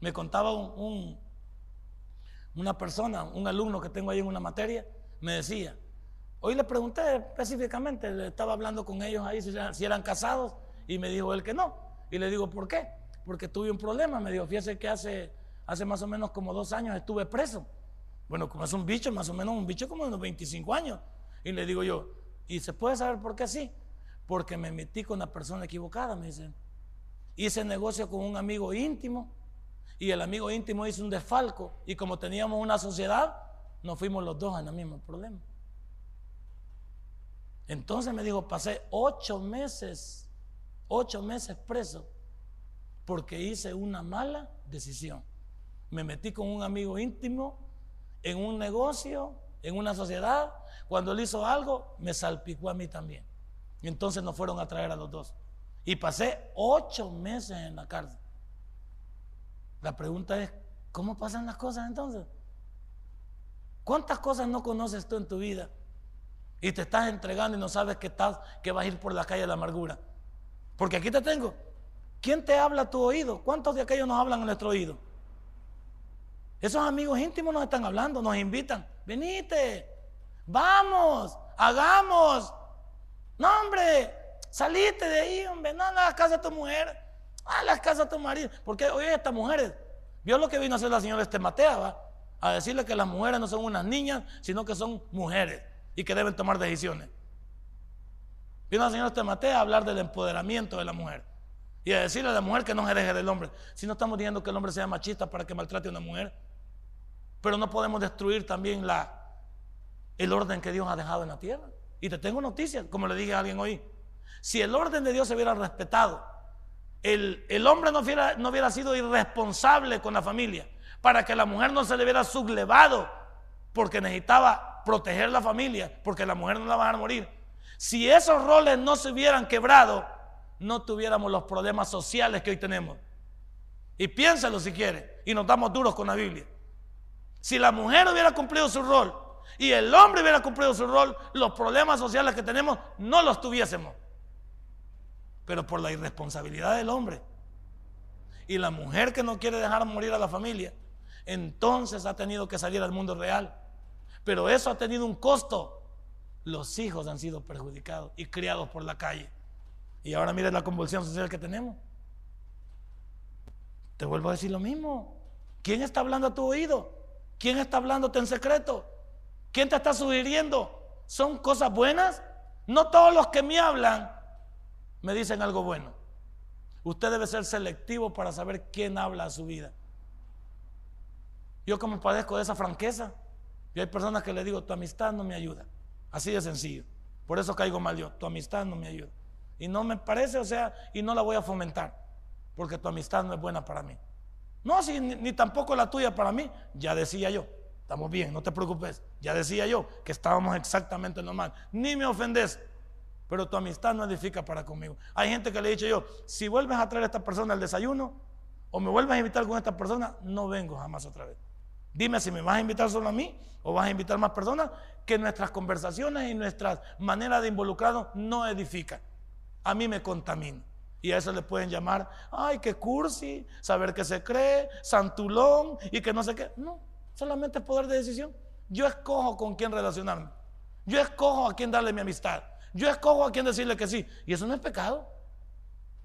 Me contaba un, una persona, un alumno que tengo ahí en una materia, me decía, hoy le pregunté específicamente, le estaba hablando con ellos ahí si eran, casados y me dijo él que no. Y le digo, ¿por qué? Porque tuve un problema. Me dijo, fíjese que hace, hace más o menos como dos años estuve preso. Bueno, como es un bicho, más o menos un bicho como de unos 25 años. Y le digo yo, ¿y se puede saber por qué sí? Porque me metí con la persona equivocada, me dice. Hice negocio con un amigo íntimo y el amigo íntimo hizo un desfalco y como teníamos una sociedad, nos fuimos los dos en el mismo problema. Entonces me dijo, pasé ocho meses, ocho meses preso porque hice una mala decisión. Me metí con un amigo íntimo en un negocio, en una sociedad. Cuando él hizo algo, me salpicó a mí también. Entonces nos fueron a traer a los dos. Y pasé ocho meses en la cárcel. La pregunta es, ¿cómo pasan las cosas entonces? ¿Cuántas cosas no conoces tú en tu vida? Y te estás entregando y no sabes que, estás, que vas a ir por la calle de la amargura. Porque aquí te tengo. ¿Quién te habla a tu oído? ¿Cuántos de aquellos nos hablan a nuestro oído? Esos amigos íntimos nos están hablando, nos invitan. Venite, vamos, hagamos. No, hombre, salite de ahí, hombre. No, a la casa de tu mujer a las casas de tu marido. Porque hoy estas mujeres, vio lo que vino a hacer la señora Estematea, ¿va? A decirle que las mujeres no son unas niñas, sino que son mujeres y que deben tomar decisiones. Vino la señora Estematea a hablar del empoderamiento de la mujer y a decirle a la mujer que no se deje del hombre. Si no estamos diciendo que el hombre sea machista para que maltrate a una mujer, pero no podemos destruir también la, el orden que Dios ha dejado en la tierra. Y te tengo noticias, como le dije a alguien hoy. Si el orden de Dios se hubiera respetado, el, hombre no hubiera, sido irresponsable con la familia, para que la mujer no se le hubiera sublevado, porque necesitaba proteger la familia, porque la mujer no la va a morir. Si esos roles no se hubieran quebrado, no tuviéramos los problemas sociales que hoy tenemos. Y piénsalo si quiere, y nos damos duros con la Biblia. Si la mujer hubiera cumplido su rol y el hombre hubiera cumplido su rol, los problemas sociales que tenemos no los tuviésemos pero por la irresponsabilidad del hombre. Y la mujer que no quiere dejar morir a la familia, entonces ha tenido que salir al mundo real. Pero eso ha tenido un costo. Los hijos han sido perjudicados y criados por la calle. Y ahora miren la convulsión social que tenemos. Te vuelvo a decir lo mismo. ¿Quién está hablando a tu oído? ¿Quién está hablándote en secreto? ¿Quién te está sugiriendo? ¿Son cosas buenas? No todos los que me hablan me dicen algo bueno. Usted debe ser selectivo para saber quién habla a su vida. Yo como padezco de esa franqueza, y hay personas que le digo, tu amistad no me ayuda. Así de sencillo. Por eso caigo mal yo, tu amistad no me ayuda. Y no me parece, o sea, y no la voy a fomentar, porque tu amistad no es buena para mí. No, si, ni, tampoco la tuya para mí, ya decía yo. Estamos bien, no te preocupes. Ya decía yo que estábamos exactamente normal. Ni me ofendes, pero tu amistad no edifica para conmigo. Hay gente que le he dicho yo, si vuelves a traer a esta persona al desayuno o me vuelves a invitar con esta persona, no vengo jamás otra vez. Dime si me vas a invitar solo a mí o vas a invitar más personas, que nuestras conversaciones y nuestras maneras de involucrarnos no edifican. A mí me contamina. Y a eso le pueden llamar, ay, qué cursi, saber qué se cree, santulón y que no sé qué. No, solamente es poder de decisión. Yo escojo con quién relacionarme. Yo escojo a quién darle mi amistad. Yo escojo a quién decirle que sí. Y eso no es pecado.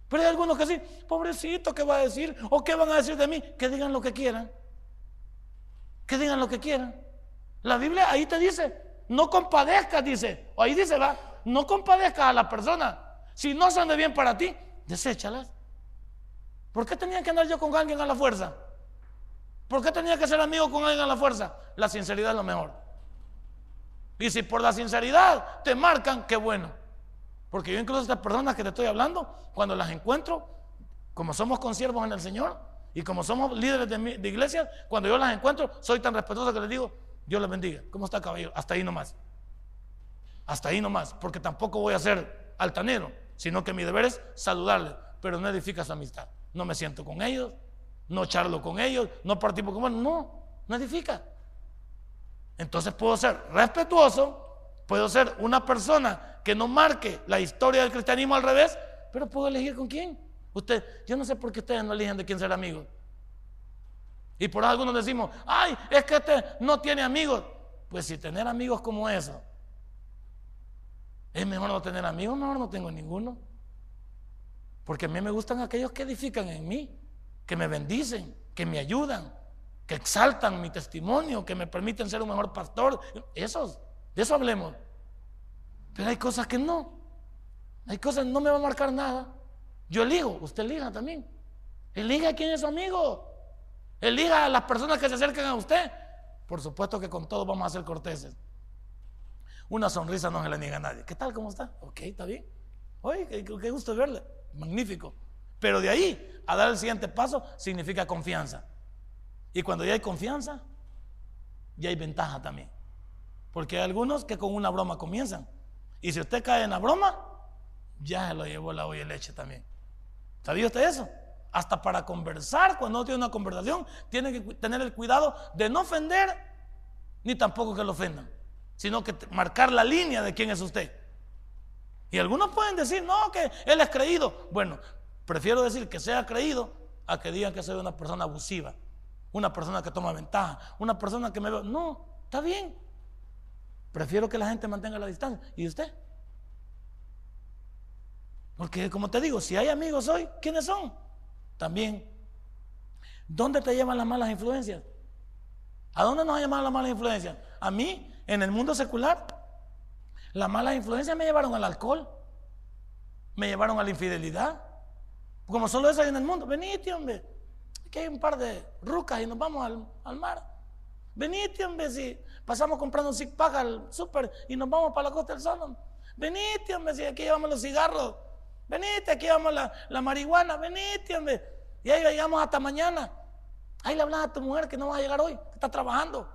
Pero hay algunos que sí, pobrecito, ¿qué va a decir? ¿O qué van a decir de mí? Que digan lo que quieran. Que digan lo que quieran. La Biblia ahí te dice, no compadezcas, dice. O ahí dice, va, no compadezcas a la persona. Si no son de bien para ti, deséchalas. ¿Por qué tenía que andar yo con alguien a la fuerza? ¿Por qué tenía que ser amigo con alguien a la fuerza? La sinceridad es lo mejor. Y si por la sinceridad te marcan, qué bueno. Porque yo incluso estas personas que te estoy hablando, cuando las encuentro, como somos consiervos en el Señor y como somos líderes de, de iglesia, cuando yo las encuentro, soy tan respetuoso que les digo, Dios les bendiga. ¿Cómo está caballero? Hasta ahí nomás. Hasta ahí nomás. Porque tampoco voy a ser altanero, sino que mi deber es saludarles, pero no edifica su amistad. No me siento con ellos, no charlo con ellos, no participo con ellos, no, no edifica. Entonces puedo ser respetuoso, puedo ser una persona que no marque la historia del cristianismo al revés, pero puedo elegir con quién. Usted, yo no sé por qué ustedes no eligen de quién ser amigos. Y por algunos decimos, ay, es que este no tiene amigos. Pues si tener amigos como eso, es mejor no tener amigos, mejor no tengo ninguno. Porque a mí me gustan aquellos que edifican en mí, que me bendicen, que me ayudan, que exaltan mi testimonio, que me permiten ser un mejor pastor. Esos, de eso hablemos. Pero hay cosas que no. Hay cosas que no me va a marcar nada. Yo elijo, usted elija también. Elija quién es su amigo. Elija a las personas que se acercan a usted. Por supuesto que con todos vamos a ser corteses. Una sonrisa no se le niega a nadie. ¿Qué tal? ¿Cómo está? Ok, está bien. Oye, qué, qué gusto verle. Magnífico. Pero de ahí a dar el siguiente paso significa confianza. Y cuando ya hay confianza, ya hay ventaja también. Porque hay algunos que con una broma comienzan. Y si usted cae en la broma, ya se lo llevó la olla de leche también. ¿Sabía usted eso? Hasta para conversar, cuando uno tiene una conversación, tiene que tener el cuidado de no ofender, ni tampoco que lo ofendan, sino que marcar la línea de quién es usted. Y algunos pueden decir, no, que él es creído. Bueno, prefiero decir que sea creído a que digan que soy una persona abusiva una persona que toma ventaja, una persona que me. No, está bien. Prefiero que la gente mantenga la distancia. ¿Y usted? Porque como te digo, si hay amigos hoy, ¿quiénes son? También. ¿Dónde te llevan las malas influencias? ¿A dónde nos ha llamado las malas influencias? A mí, en el mundo secular, las malas influencias me llevaron al alcohol, me llevaron a la infidelidad. Como solo eso hay en el mundo. Venite, hombre hay un par de rucas y nos vamos al, mar. Venite, hombre, si pasamos comprando un zig al súper y nos vamos para la costa del sol. Venite, hombre, si aquí llevamos los cigarros. Venite, aquí llevamos la, marihuana. Venite, hombre. Y ahí llegamos hasta mañana. Ahí le hablas a tu mujer que no va a llegar hoy, que está trabajando.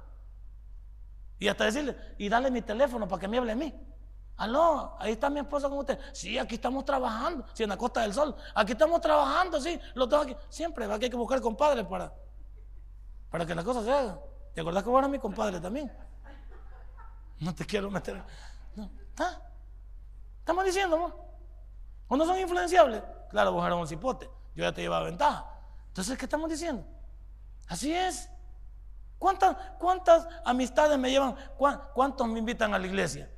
Y hasta decirle, y dale mi teléfono para que me hable a mí. Aló, ahí está mi esposa con usted. Sí, aquí estamos trabajando. Sí, en la Costa del Sol. Aquí estamos trabajando, sí. Lo tengo aquí. Siempre aquí hay que buscar compadre para, para que la cosa se haga. ¿Te acordás que vos eras mi compadre también? No te quiero meter. Estamos diciendo, ¿no? ¿O no son influenciables? Claro, vos eras un cipote. Yo ya te llevaba ventaja. Entonces, ¿qué estamos diciendo? Así es. ¿Cuántas, cuántas amistades me llevan? ¿Cuántos me invitan a la iglesia?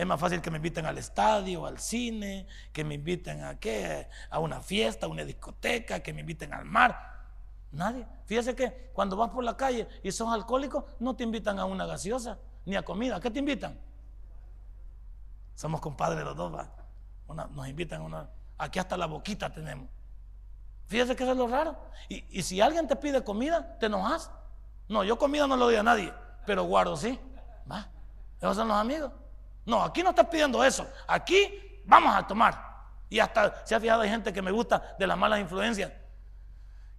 Es más fácil que me inviten al estadio, al cine, que me inviten a qué, a una fiesta, a una discoteca, que me inviten al mar. Nadie. Fíjese que cuando vas por la calle y son alcohólicos, no te invitan a una gaseosa ni a comida. ¿A qué te invitan? Somos compadres los dos, ¿va? nos invitan a una. Aquí hasta la boquita tenemos. Fíjese que eso es lo raro. Y, si alguien te pide comida, te enojas. No, yo comida no lo doy a nadie, pero guardo, sí. Va. Esos son los amigos. No, aquí no estás pidiendo eso. Aquí vamos a tomar. Y hasta se ha fijado, hay gente que me gusta de las malas influencias,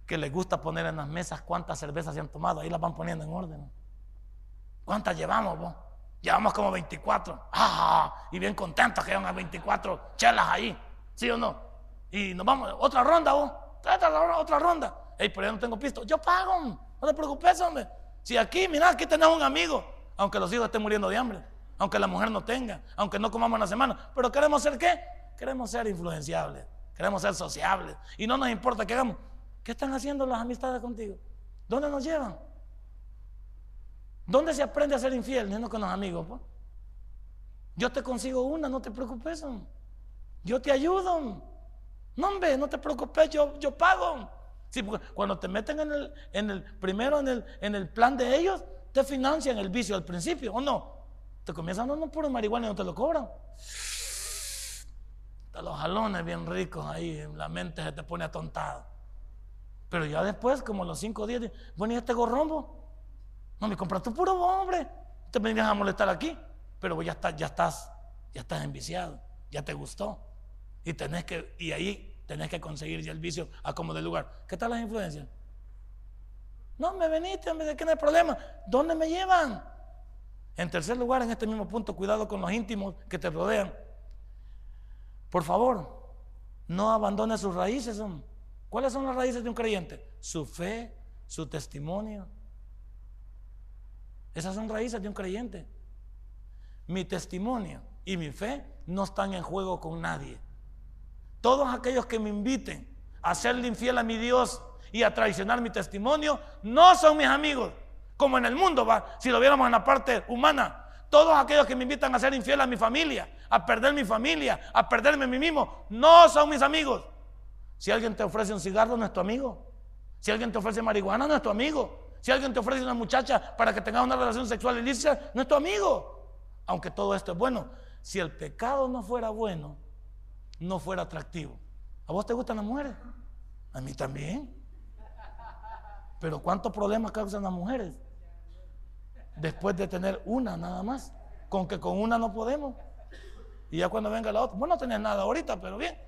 que les gusta poner en las mesas cuántas cervezas se han tomado. Ahí las van poniendo en orden. ¿Cuántas llevamos vos? Llevamos como 24. ¡Ah! Y bien contentos que llevan a 24 chelas ahí. ¿Sí o no? Y nos vamos, otra ronda vos. Otra, otra ronda. Ey, pero yo no tengo pisto. Yo pago. No te preocupes, hombre. Si aquí, mira, aquí tenemos un amigo, aunque los hijos estén muriendo de hambre aunque la mujer no tenga, aunque no comamos una semana. Pero queremos ser qué? Queremos ser influenciables, queremos ser sociables. Y no nos importa que hagamos. ¿Qué están haciendo las amistades contigo? ¿Dónde nos llevan? ¿Dónde se aprende a ser infiel? No con los amigos. Pues. Yo te consigo una, no te preocupes. Yo te ayudo. No, hombre, no te preocupes, yo, yo pago. Sí, cuando te meten en el, en el primero en el, en el plan de ellos, te financian el vicio al principio, ¿o no? Te comienzan dando puro marihuana y no te lo cobran. los jalones bien ricos ahí, la mente se te pone atontada. Pero ya después, como los cinco días, bueno, ¿y este gorrombo? No, me compraste puro hombre. Te venías a molestar aquí, pero ya estás, ya estás, ya estás enviciado, ya te gustó. Y tenés que, y ahí tenés que conseguir ya el vicio a como del lugar. ¿Qué tal las influencias? No, me veniste, ¿de qué no hay problema? ¿Dónde me llevan? En tercer lugar, en este mismo punto, cuidado con los íntimos que te rodean. Por favor, no abandone sus raíces. ¿Cuáles son las raíces de un creyente? Su fe, su testimonio. Esas son raíces de un creyente. Mi testimonio y mi fe no están en juego con nadie. Todos aquellos que me inviten a serle infiel a mi Dios y a traicionar mi testimonio, no son mis amigos. Como en el mundo, va, si lo viéramos en la parte humana. Todos aquellos que me invitan a ser infiel a mi familia, a perder mi familia, a perderme a mí mismo, no son mis amigos. Si alguien te ofrece un cigarro, no es tu amigo. Si alguien te ofrece marihuana, no es tu amigo. Si alguien te ofrece una muchacha para que tengas una relación sexual ilícita, no es tu amigo. Aunque todo esto es bueno. Si el pecado no fuera bueno, no fuera atractivo. ¿A vos te gustan las mujeres? A mí también. Pero ¿cuántos problemas causan las mujeres? Después de tener una nada más. Con que con una no podemos. Y ya cuando venga la otra, bueno, no tenés nada ahorita, pero bien,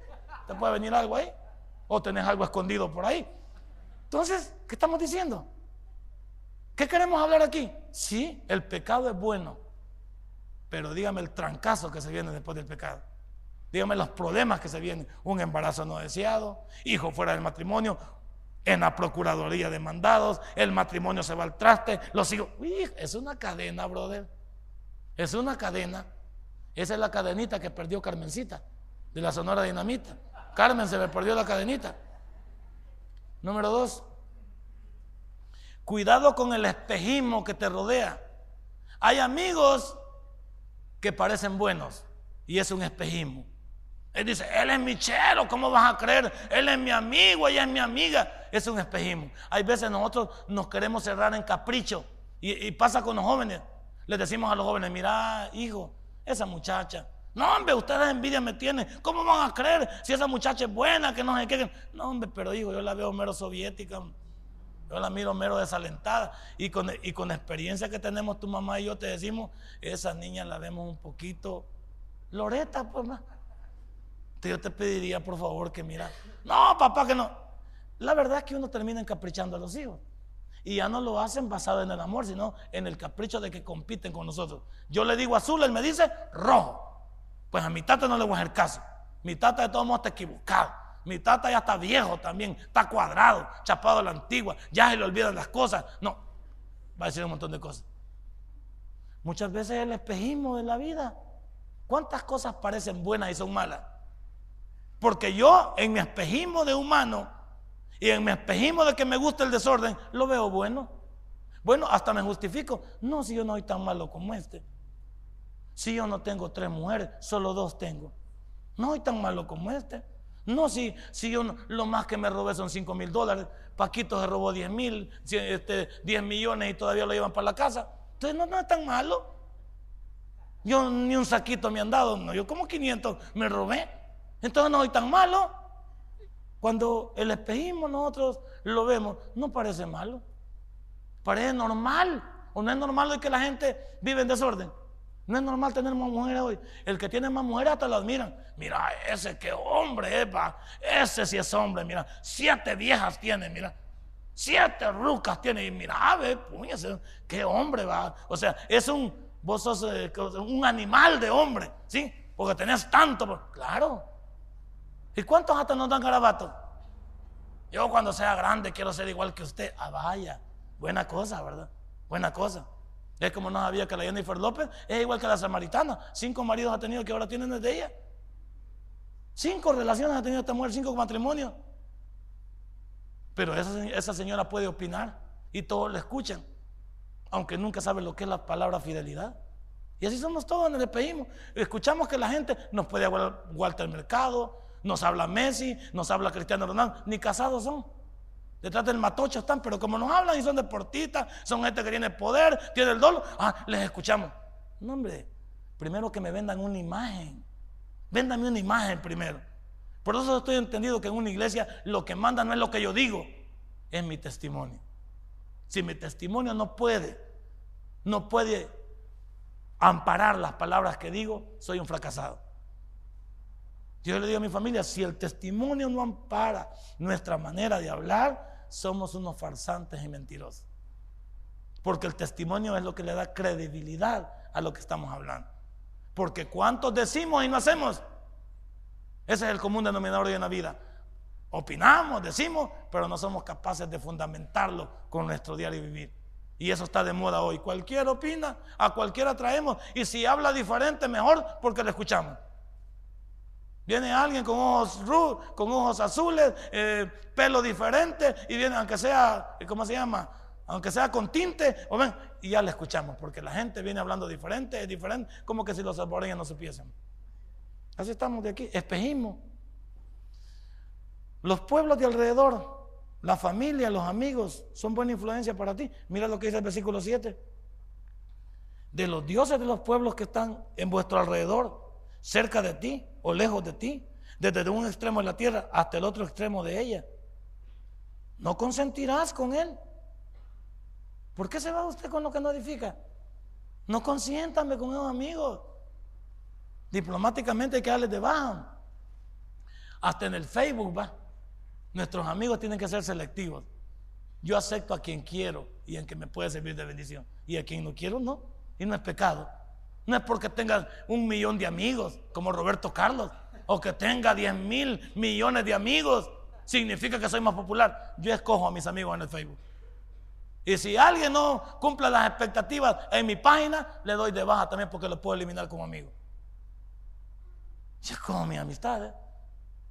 te puede venir algo ahí. O tenés algo escondido por ahí. Entonces, ¿qué estamos diciendo? ¿Qué queremos hablar aquí? Sí, el pecado es bueno. Pero dígame el trancazo que se viene después del pecado. Dígame los problemas que se vienen. Un embarazo no deseado, hijo fuera del matrimonio, en la procuraduría de mandados, el matrimonio se va al traste, los hijos. Uy, es una cadena, brother. Es una cadena. Esa es la cadenita que perdió Carmencita, de la Sonora Dinamita. Carmen se me perdió la cadenita. Número dos, cuidado con el espejismo que te rodea. Hay amigos que parecen buenos y es un espejismo. Él dice, él es mi chero, ¿cómo vas a creer? Él es mi amigo, ella es mi amiga. Es un espejismo. Hay veces nosotros nos queremos cerrar en capricho y, pasa con los jóvenes. Les decimos a los jóvenes, mira, hijo, esa muchacha. No, hombre, ustedes envidia me tienen. ¿Cómo van a creer si esa muchacha es buena, que no sé qué? No, hombre, pero hijo, yo la veo mero soviética. Yo la miro mero desalentada. Y con, y con experiencia que tenemos tu mamá y yo te decimos, esa niña la vemos un poquito loreta, pues más yo te pediría por favor que mira, no, papá, que no. La verdad es que uno termina encaprichando a los hijos. Y ya no lo hacen basado en el amor, sino en el capricho de que compiten con nosotros. Yo le digo azul, él me dice rojo. Pues a mi tata no le voy a hacer caso. Mi tata de todos modos está equivocado. Mi tata ya está viejo también, está cuadrado, chapado a la antigua, ya se le olvidan las cosas. No, va a decir un montón de cosas. Muchas veces el espejismo de la vida. ¿Cuántas cosas parecen buenas y son malas? Porque yo en mi espejismo de humano y en mi espejismo de que me gusta el desorden, lo veo bueno. Bueno, hasta me justifico. No, si yo no soy tan malo como este. Si yo no tengo tres mujeres, solo dos tengo. No soy tan malo como este. No, si, si yo lo más que me robé son cinco mil dólares. Paquito se robó 10 mil, este, 10 millones y todavía lo llevan para la casa. Entonces no, no es tan malo. Yo ni un saquito me han dado. No, yo como 500 me robé. Entonces no soy tan malo. Cuando el espejismo nosotros lo vemos, no parece malo. Parece normal. ¿O no es normal que la gente vive en desorden? No es normal tener más mujeres hoy. El que tiene más mujeres hasta lo admiran. Mira, ese qué hombre es, Ese sí es hombre, mira. Siete viejas tiene, mira. Siete rucas tiene. Y mira, a ver, qué hombre va. O sea, es un, vos sos eh, un animal de hombre, ¿sí? Porque tenés tanto. Claro, ¿Y cuántos hasta nos dan garabato? Yo cuando sea grande quiero ser igual que usted. Ah, vaya, buena cosa, ¿verdad? Buena cosa. Es como no sabía que la Jennifer López es igual que la samaritana. Cinco maridos ha tenido que ahora tienen desde ella. Cinco relaciones ha tenido esta mujer, cinco matrimonios. Pero esa, esa señora puede opinar y todos le escuchan, aunque nunca sabe lo que es la palabra fidelidad. Y así somos todos en el pedimos. Escuchamos que la gente nos puede hablar Walter Mercado, nos habla Messi, nos habla Cristiano Ronaldo, ni casados son. Detrás del matocho están, pero como nos hablan y son deportistas, son gente que tiene poder, tiene el dolor, ah, les escuchamos. No, hombre, primero que me vendan una imagen Véndame una imagen primero. Por eso estoy entendido que en una iglesia lo que manda no es lo que yo digo, es mi testimonio. Si mi testimonio no puede, no puede amparar las palabras que digo, soy un fracasado. Yo le digo a mi familia, si el testimonio no ampara nuestra manera de hablar, somos unos farsantes y mentirosos. Porque el testimonio es lo que le da credibilidad a lo que estamos hablando. Porque cuántos decimos y no hacemos. Ese es el común denominador de una vida. Opinamos, decimos, pero no somos capaces de fundamentarlo con nuestro diario vivir. Y eso está de moda hoy. Cualquiera opina, a cualquiera traemos. Y si habla diferente, mejor porque lo escuchamos. Viene alguien con ojos con ojos azules, eh, pelo diferente, y viene, aunque sea, ¿cómo se llama? Aunque sea con tinte, o ven, y ya le escuchamos, porque la gente viene hablando diferente, es diferente, como que si los salvadoreños no supiesen. Así estamos de aquí, espejismo. Los pueblos de alrededor, la familia, los amigos, son buena influencia para ti. Mira lo que dice el versículo 7. De los dioses de los pueblos que están en vuestro alrededor, cerca de ti o lejos de ti, desde un extremo de la tierra hasta el otro extremo de ella. No consentirás con él. ¿Por qué se va usted con lo que no edifica? No consiéntame con esos amigos. Diplomáticamente hay que darles de baja. Hasta en el Facebook va. Nuestros amigos tienen que ser selectivos. Yo acepto a quien quiero y en que me puede servir de bendición. Y a quien no quiero, no. Y no es pecado. No es porque tenga un millón de amigos, como Roberto Carlos, o que tenga 10 mil millones de amigos, significa que soy más popular. Yo escojo a mis amigos en el Facebook. Y si alguien no cumple las expectativas en mi página, le doy de baja también porque lo puedo eliminar como amigo. Yo como mis amistades.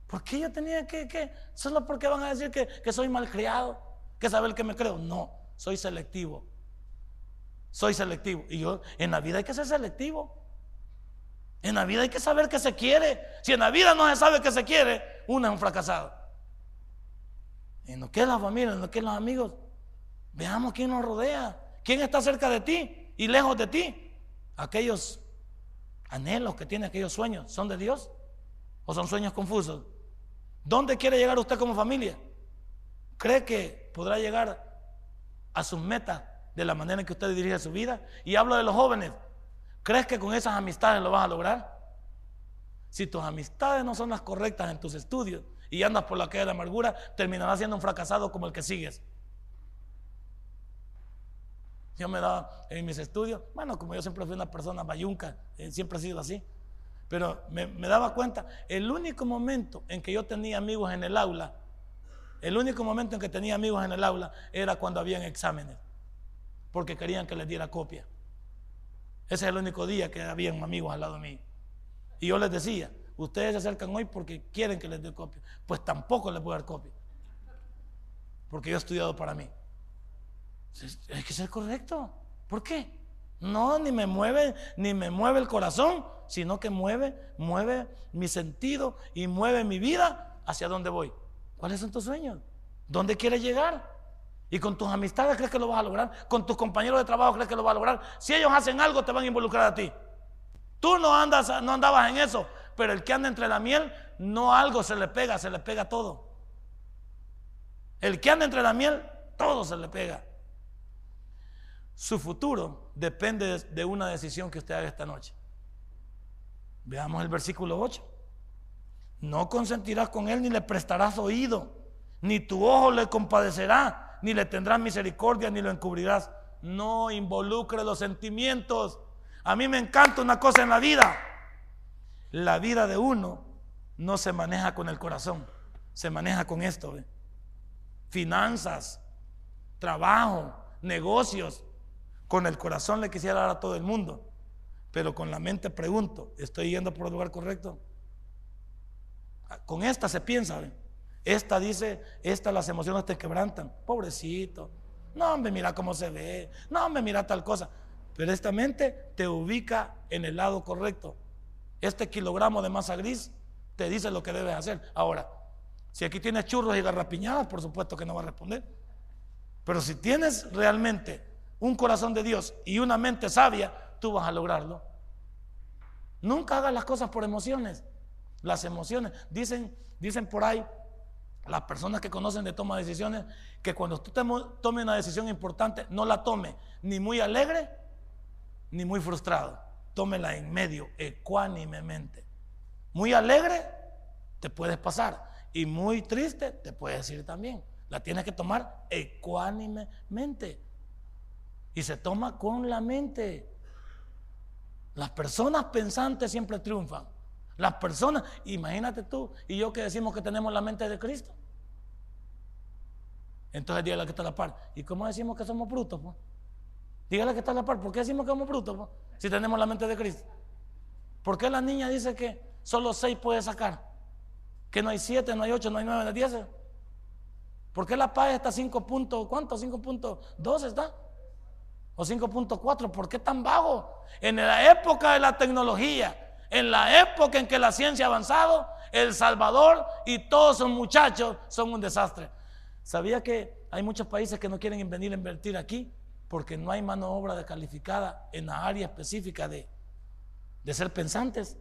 ¿Por qué yo tenía que, que, solo porque van a decir que, que soy malcriado, que saber que me creo? No, soy selectivo. Soy selectivo. Y yo, en la vida hay que ser selectivo. En la vida hay que saber que se quiere. Si en la vida no se sabe que se quiere, uno es un fracasado. En lo que es la familia, en lo que es los amigos, veamos quién nos rodea, quién está cerca de ti y lejos de ti. Aquellos anhelos que tiene, aquellos sueños, ¿son de Dios o son sueños confusos? ¿Dónde quiere llegar usted como familia? ¿Cree que podrá llegar a sus metas de la manera en que usted dirige su vida? Y hablo de los jóvenes. ¿Crees que con esas amistades lo vas a lograr? Si tus amistades no son las correctas en tus estudios y andas por la calle de amargura, terminarás siendo un fracasado como el que sigues. Yo me daba en mis estudios, bueno, como yo siempre fui una persona bayunca, eh, siempre he sido así, pero me, daba cuenta, el único momento en que yo tenía amigos en el aula, el único momento en que tenía amigos en el aula era cuando habían exámenes, porque querían que les diera copia. Ese es el único día que habían amigos al lado mío. Y yo les decía, ustedes se acercan hoy porque quieren que les dé copia. Pues tampoco les voy a dar copia. Porque yo he estudiado para mí. Hay que ser correcto. ¿Por qué? No, ni me mueve, ni me mueve el corazón, sino que mueve, mueve mi sentido y mueve mi vida hacia dónde voy. ¿Cuáles son tus sueños? ¿Dónde quieres llegar? Y con tus amistades crees que lo vas a lograr. Con tus compañeros de trabajo crees que lo vas a lograr. Si ellos hacen algo, te van a involucrar a ti. Tú no andas, no andabas en eso, pero el que anda entre la miel, no algo se le pega, se le pega todo. El que anda entre la miel, todo se le pega. Su futuro depende de una decisión que usted haga esta noche. Veamos el versículo 8. No consentirás con él ni le prestarás oído, ni tu ojo le compadecerá, ni le tendrás misericordia, ni lo encubrirás. No involucre los sentimientos. A mí me encanta una cosa en la vida. La vida de uno no se maneja con el corazón, se maneja con esto. Finanzas, trabajo, negocios, con el corazón le quisiera dar a todo el mundo, pero con la mente pregunto, ¿estoy yendo por el lugar correcto? Con esta se piensa, esta dice, esta las emociones te quebrantan, pobrecito, no me mira cómo se ve, no me mira tal cosa, pero esta mente te ubica en el lado correcto. Este kilogramo de masa gris te dice lo que debes hacer. Ahora, si aquí tienes churros y garrapiñadas, por supuesto que no va a responder. Pero si tienes realmente un corazón de Dios y una mente sabia, tú vas a lograrlo. Nunca hagas las cosas por emociones. las emociones. Dicen, dicen por ahí las personas que conocen de toma de decisiones que cuando tú tomes una decisión importante, no la tome ni muy alegre ni muy frustrado. Tómela en medio, ecuánimemente. Muy alegre, te puedes pasar. Y muy triste, te puedes ir también. La tienes que tomar ecuánimemente. Y se toma con la mente. Las personas pensantes siempre triunfan. Las personas, imagínate tú y yo que decimos que tenemos la mente de Cristo. Entonces dígale que está a la par. ¿Y cómo decimos que somos brutos? Dígale que está a la par. ¿Por qué decimos que somos brutos? Si tenemos la mente de Cristo. ¿Por qué la niña dice que solo seis puede sacar? Que no hay siete, no hay ocho, no hay nueve, no hay diez. ¿Por qué la paz está 5 puntos? ¿Cuánto? 5.2 está. ¿O 5.4? ¿Por qué tan vago? En la época de la tecnología, en la época en que la ciencia ha avanzado, El Salvador y todos sus muchachos son un desastre. ¿Sabía que hay muchos países que no quieren venir a invertir aquí porque no hay mano de obra calificada en la área específica de, de ser pensantes?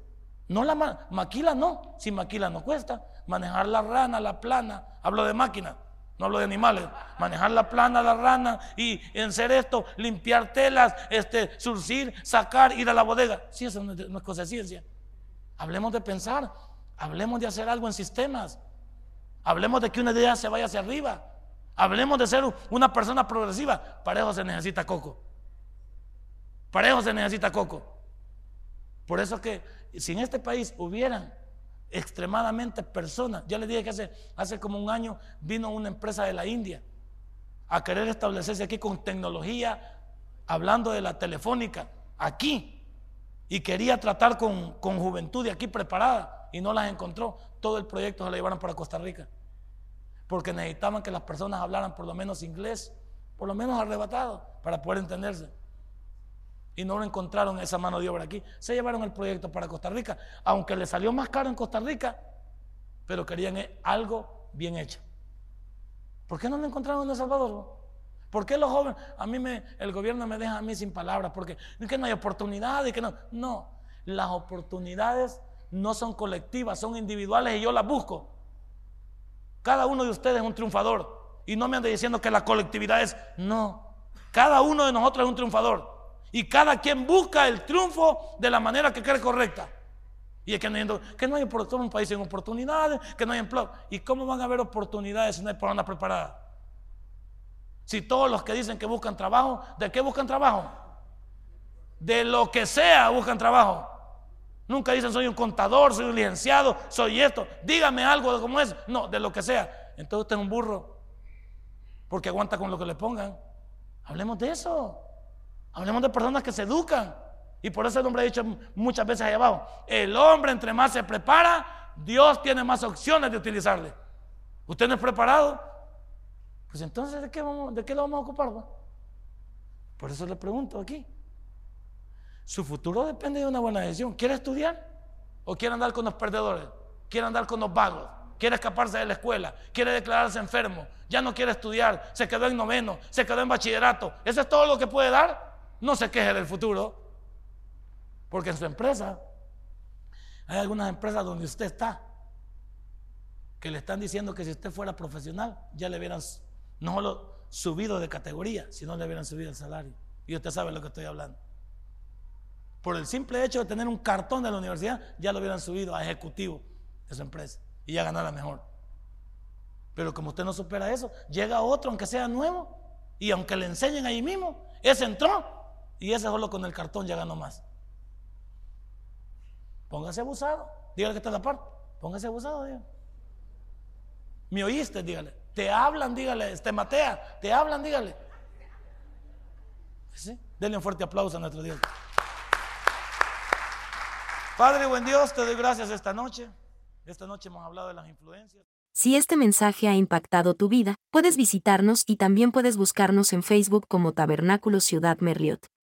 No la maquila, no. Si maquila no cuesta. Manejar la rana, la plana, hablo de máquina, no hablo de animales. Manejar la plana, la rana y en hacer esto, limpiar telas, este, surcir, sacar, ir a la bodega. Sí, eso no es cosa de ciencia. Hablemos de pensar, hablemos de hacer algo en sistemas. Hablemos de que una idea se vaya hacia arriba. Hablemos de ser una persona progresiva. Para eso se necesita coco. Para eso se necesita coco. Por eso que si en este país hubieran extremadamente personas, ya les dije que hace, hace como un año vino una empresa de la India a querer establecerse aquí con tecnología, hablando de la telefónica, aquí, y quería tratar con, con juventud de aquí preparada y no las encontró. Todo el proyecto se lo llevaron para Costa Rica. Porque necesitaban que las personas hablaran por lo menos inglés, por lo menos arrebatado, para poder entenderse. Y no lo encontraron esa mano de obra aquí. Se llevaron el proyecto para Costa Rica, aunque le salió más caro en Costa Rica, pero querían algo bien hecho. ¿Por qué no lo encontraron en El Salvador? ¿Por qué los jóvenes? A mí me, el gobierno me deja a mí sin palabras, porque no hay oportunidades y que no. No, las oportunidades no son colectivas, son individuales y yo las busco. Cada uno de ustedes es un triunfador. Y no me ande diciendo que la colectividad es, no. Cada uno de nosotros es un triunfador. Y cada quien busca el triunfo de la manera que cree correcta. Y es que no, que no hay un país sin oportunidades, que no hay empleo. ¿Y cómo van a haber oportunidades si no hay personas preparadas? Si todos los que dicen que buscan trabajo, ¿de qué buscan trabajo? De lo que sea buscan trabajo. Nunca dicen soy un contador, soy un licenciado, soy esto. Dígame algo de cómo es. No, de lo que sea. Entonces usted es un burro. Porque aguanta con lo que le pongan. Hablemos de eso. Hablemos de personas que se educan. Y por eso el hombre ha dicho muchas veces ahí abajo, el hombre entre más se prepara, Dios tiene más opciones de utilizarle. ¿Usted no es preparado? Pues entonces, ¿de qué, vamos, de qué lo vamos a ocupar? Por eso le pregunto aquí. Su futuro depende de una buena decisión. ¿Quiere estudiar? ¿O quiere andar con los perdedores? ¿Quiere andar con los vagos? ¿Quiere escaparse de la escuela? ¿Quiere declararse enfermo? ¿Ya no quiere estudiar? ¿Se quedó en noveno? ¿Se quedó en bachillerato? ¿Eso es todo lo que puede dar? No se queje del futuro. Porque en su empresa, hay algunas empresas donde usted está, que le están diciendo que si usted fuera profesional, ya le hubieran no solo subido de categoría, sino le hubieran subido el salario. Y usted sabe lo que estoy hablando. Por el simple hecho de tener un cartón de la universidad, ya lo hubieran subido a ejecutivo de su empresa y ya ganara mejor. Pero como usted no supera eso, llega otro, aunque sea nuevo, y aunque le enseñen ahí mismo, ese entró y ese solo con el cartón ya ganó más. Póngase abusado, dígale que está en la parte, póngase abusado, dígale. ¿Me oíste? Dígale. Te hablan, dígale. Te matea, te hablan, dígale. ¿Sí? Denle un fuerte aplauso a nuestro Dios. Padre, buen Dios, te doy gracias esta noche. Esta noche hemos hablado de las influencias. Si este mensaje ha impactado tu vida, puedes visitarnos y también puedes buscarnos en Facebook como Tabernáculo Ciudad Merliot.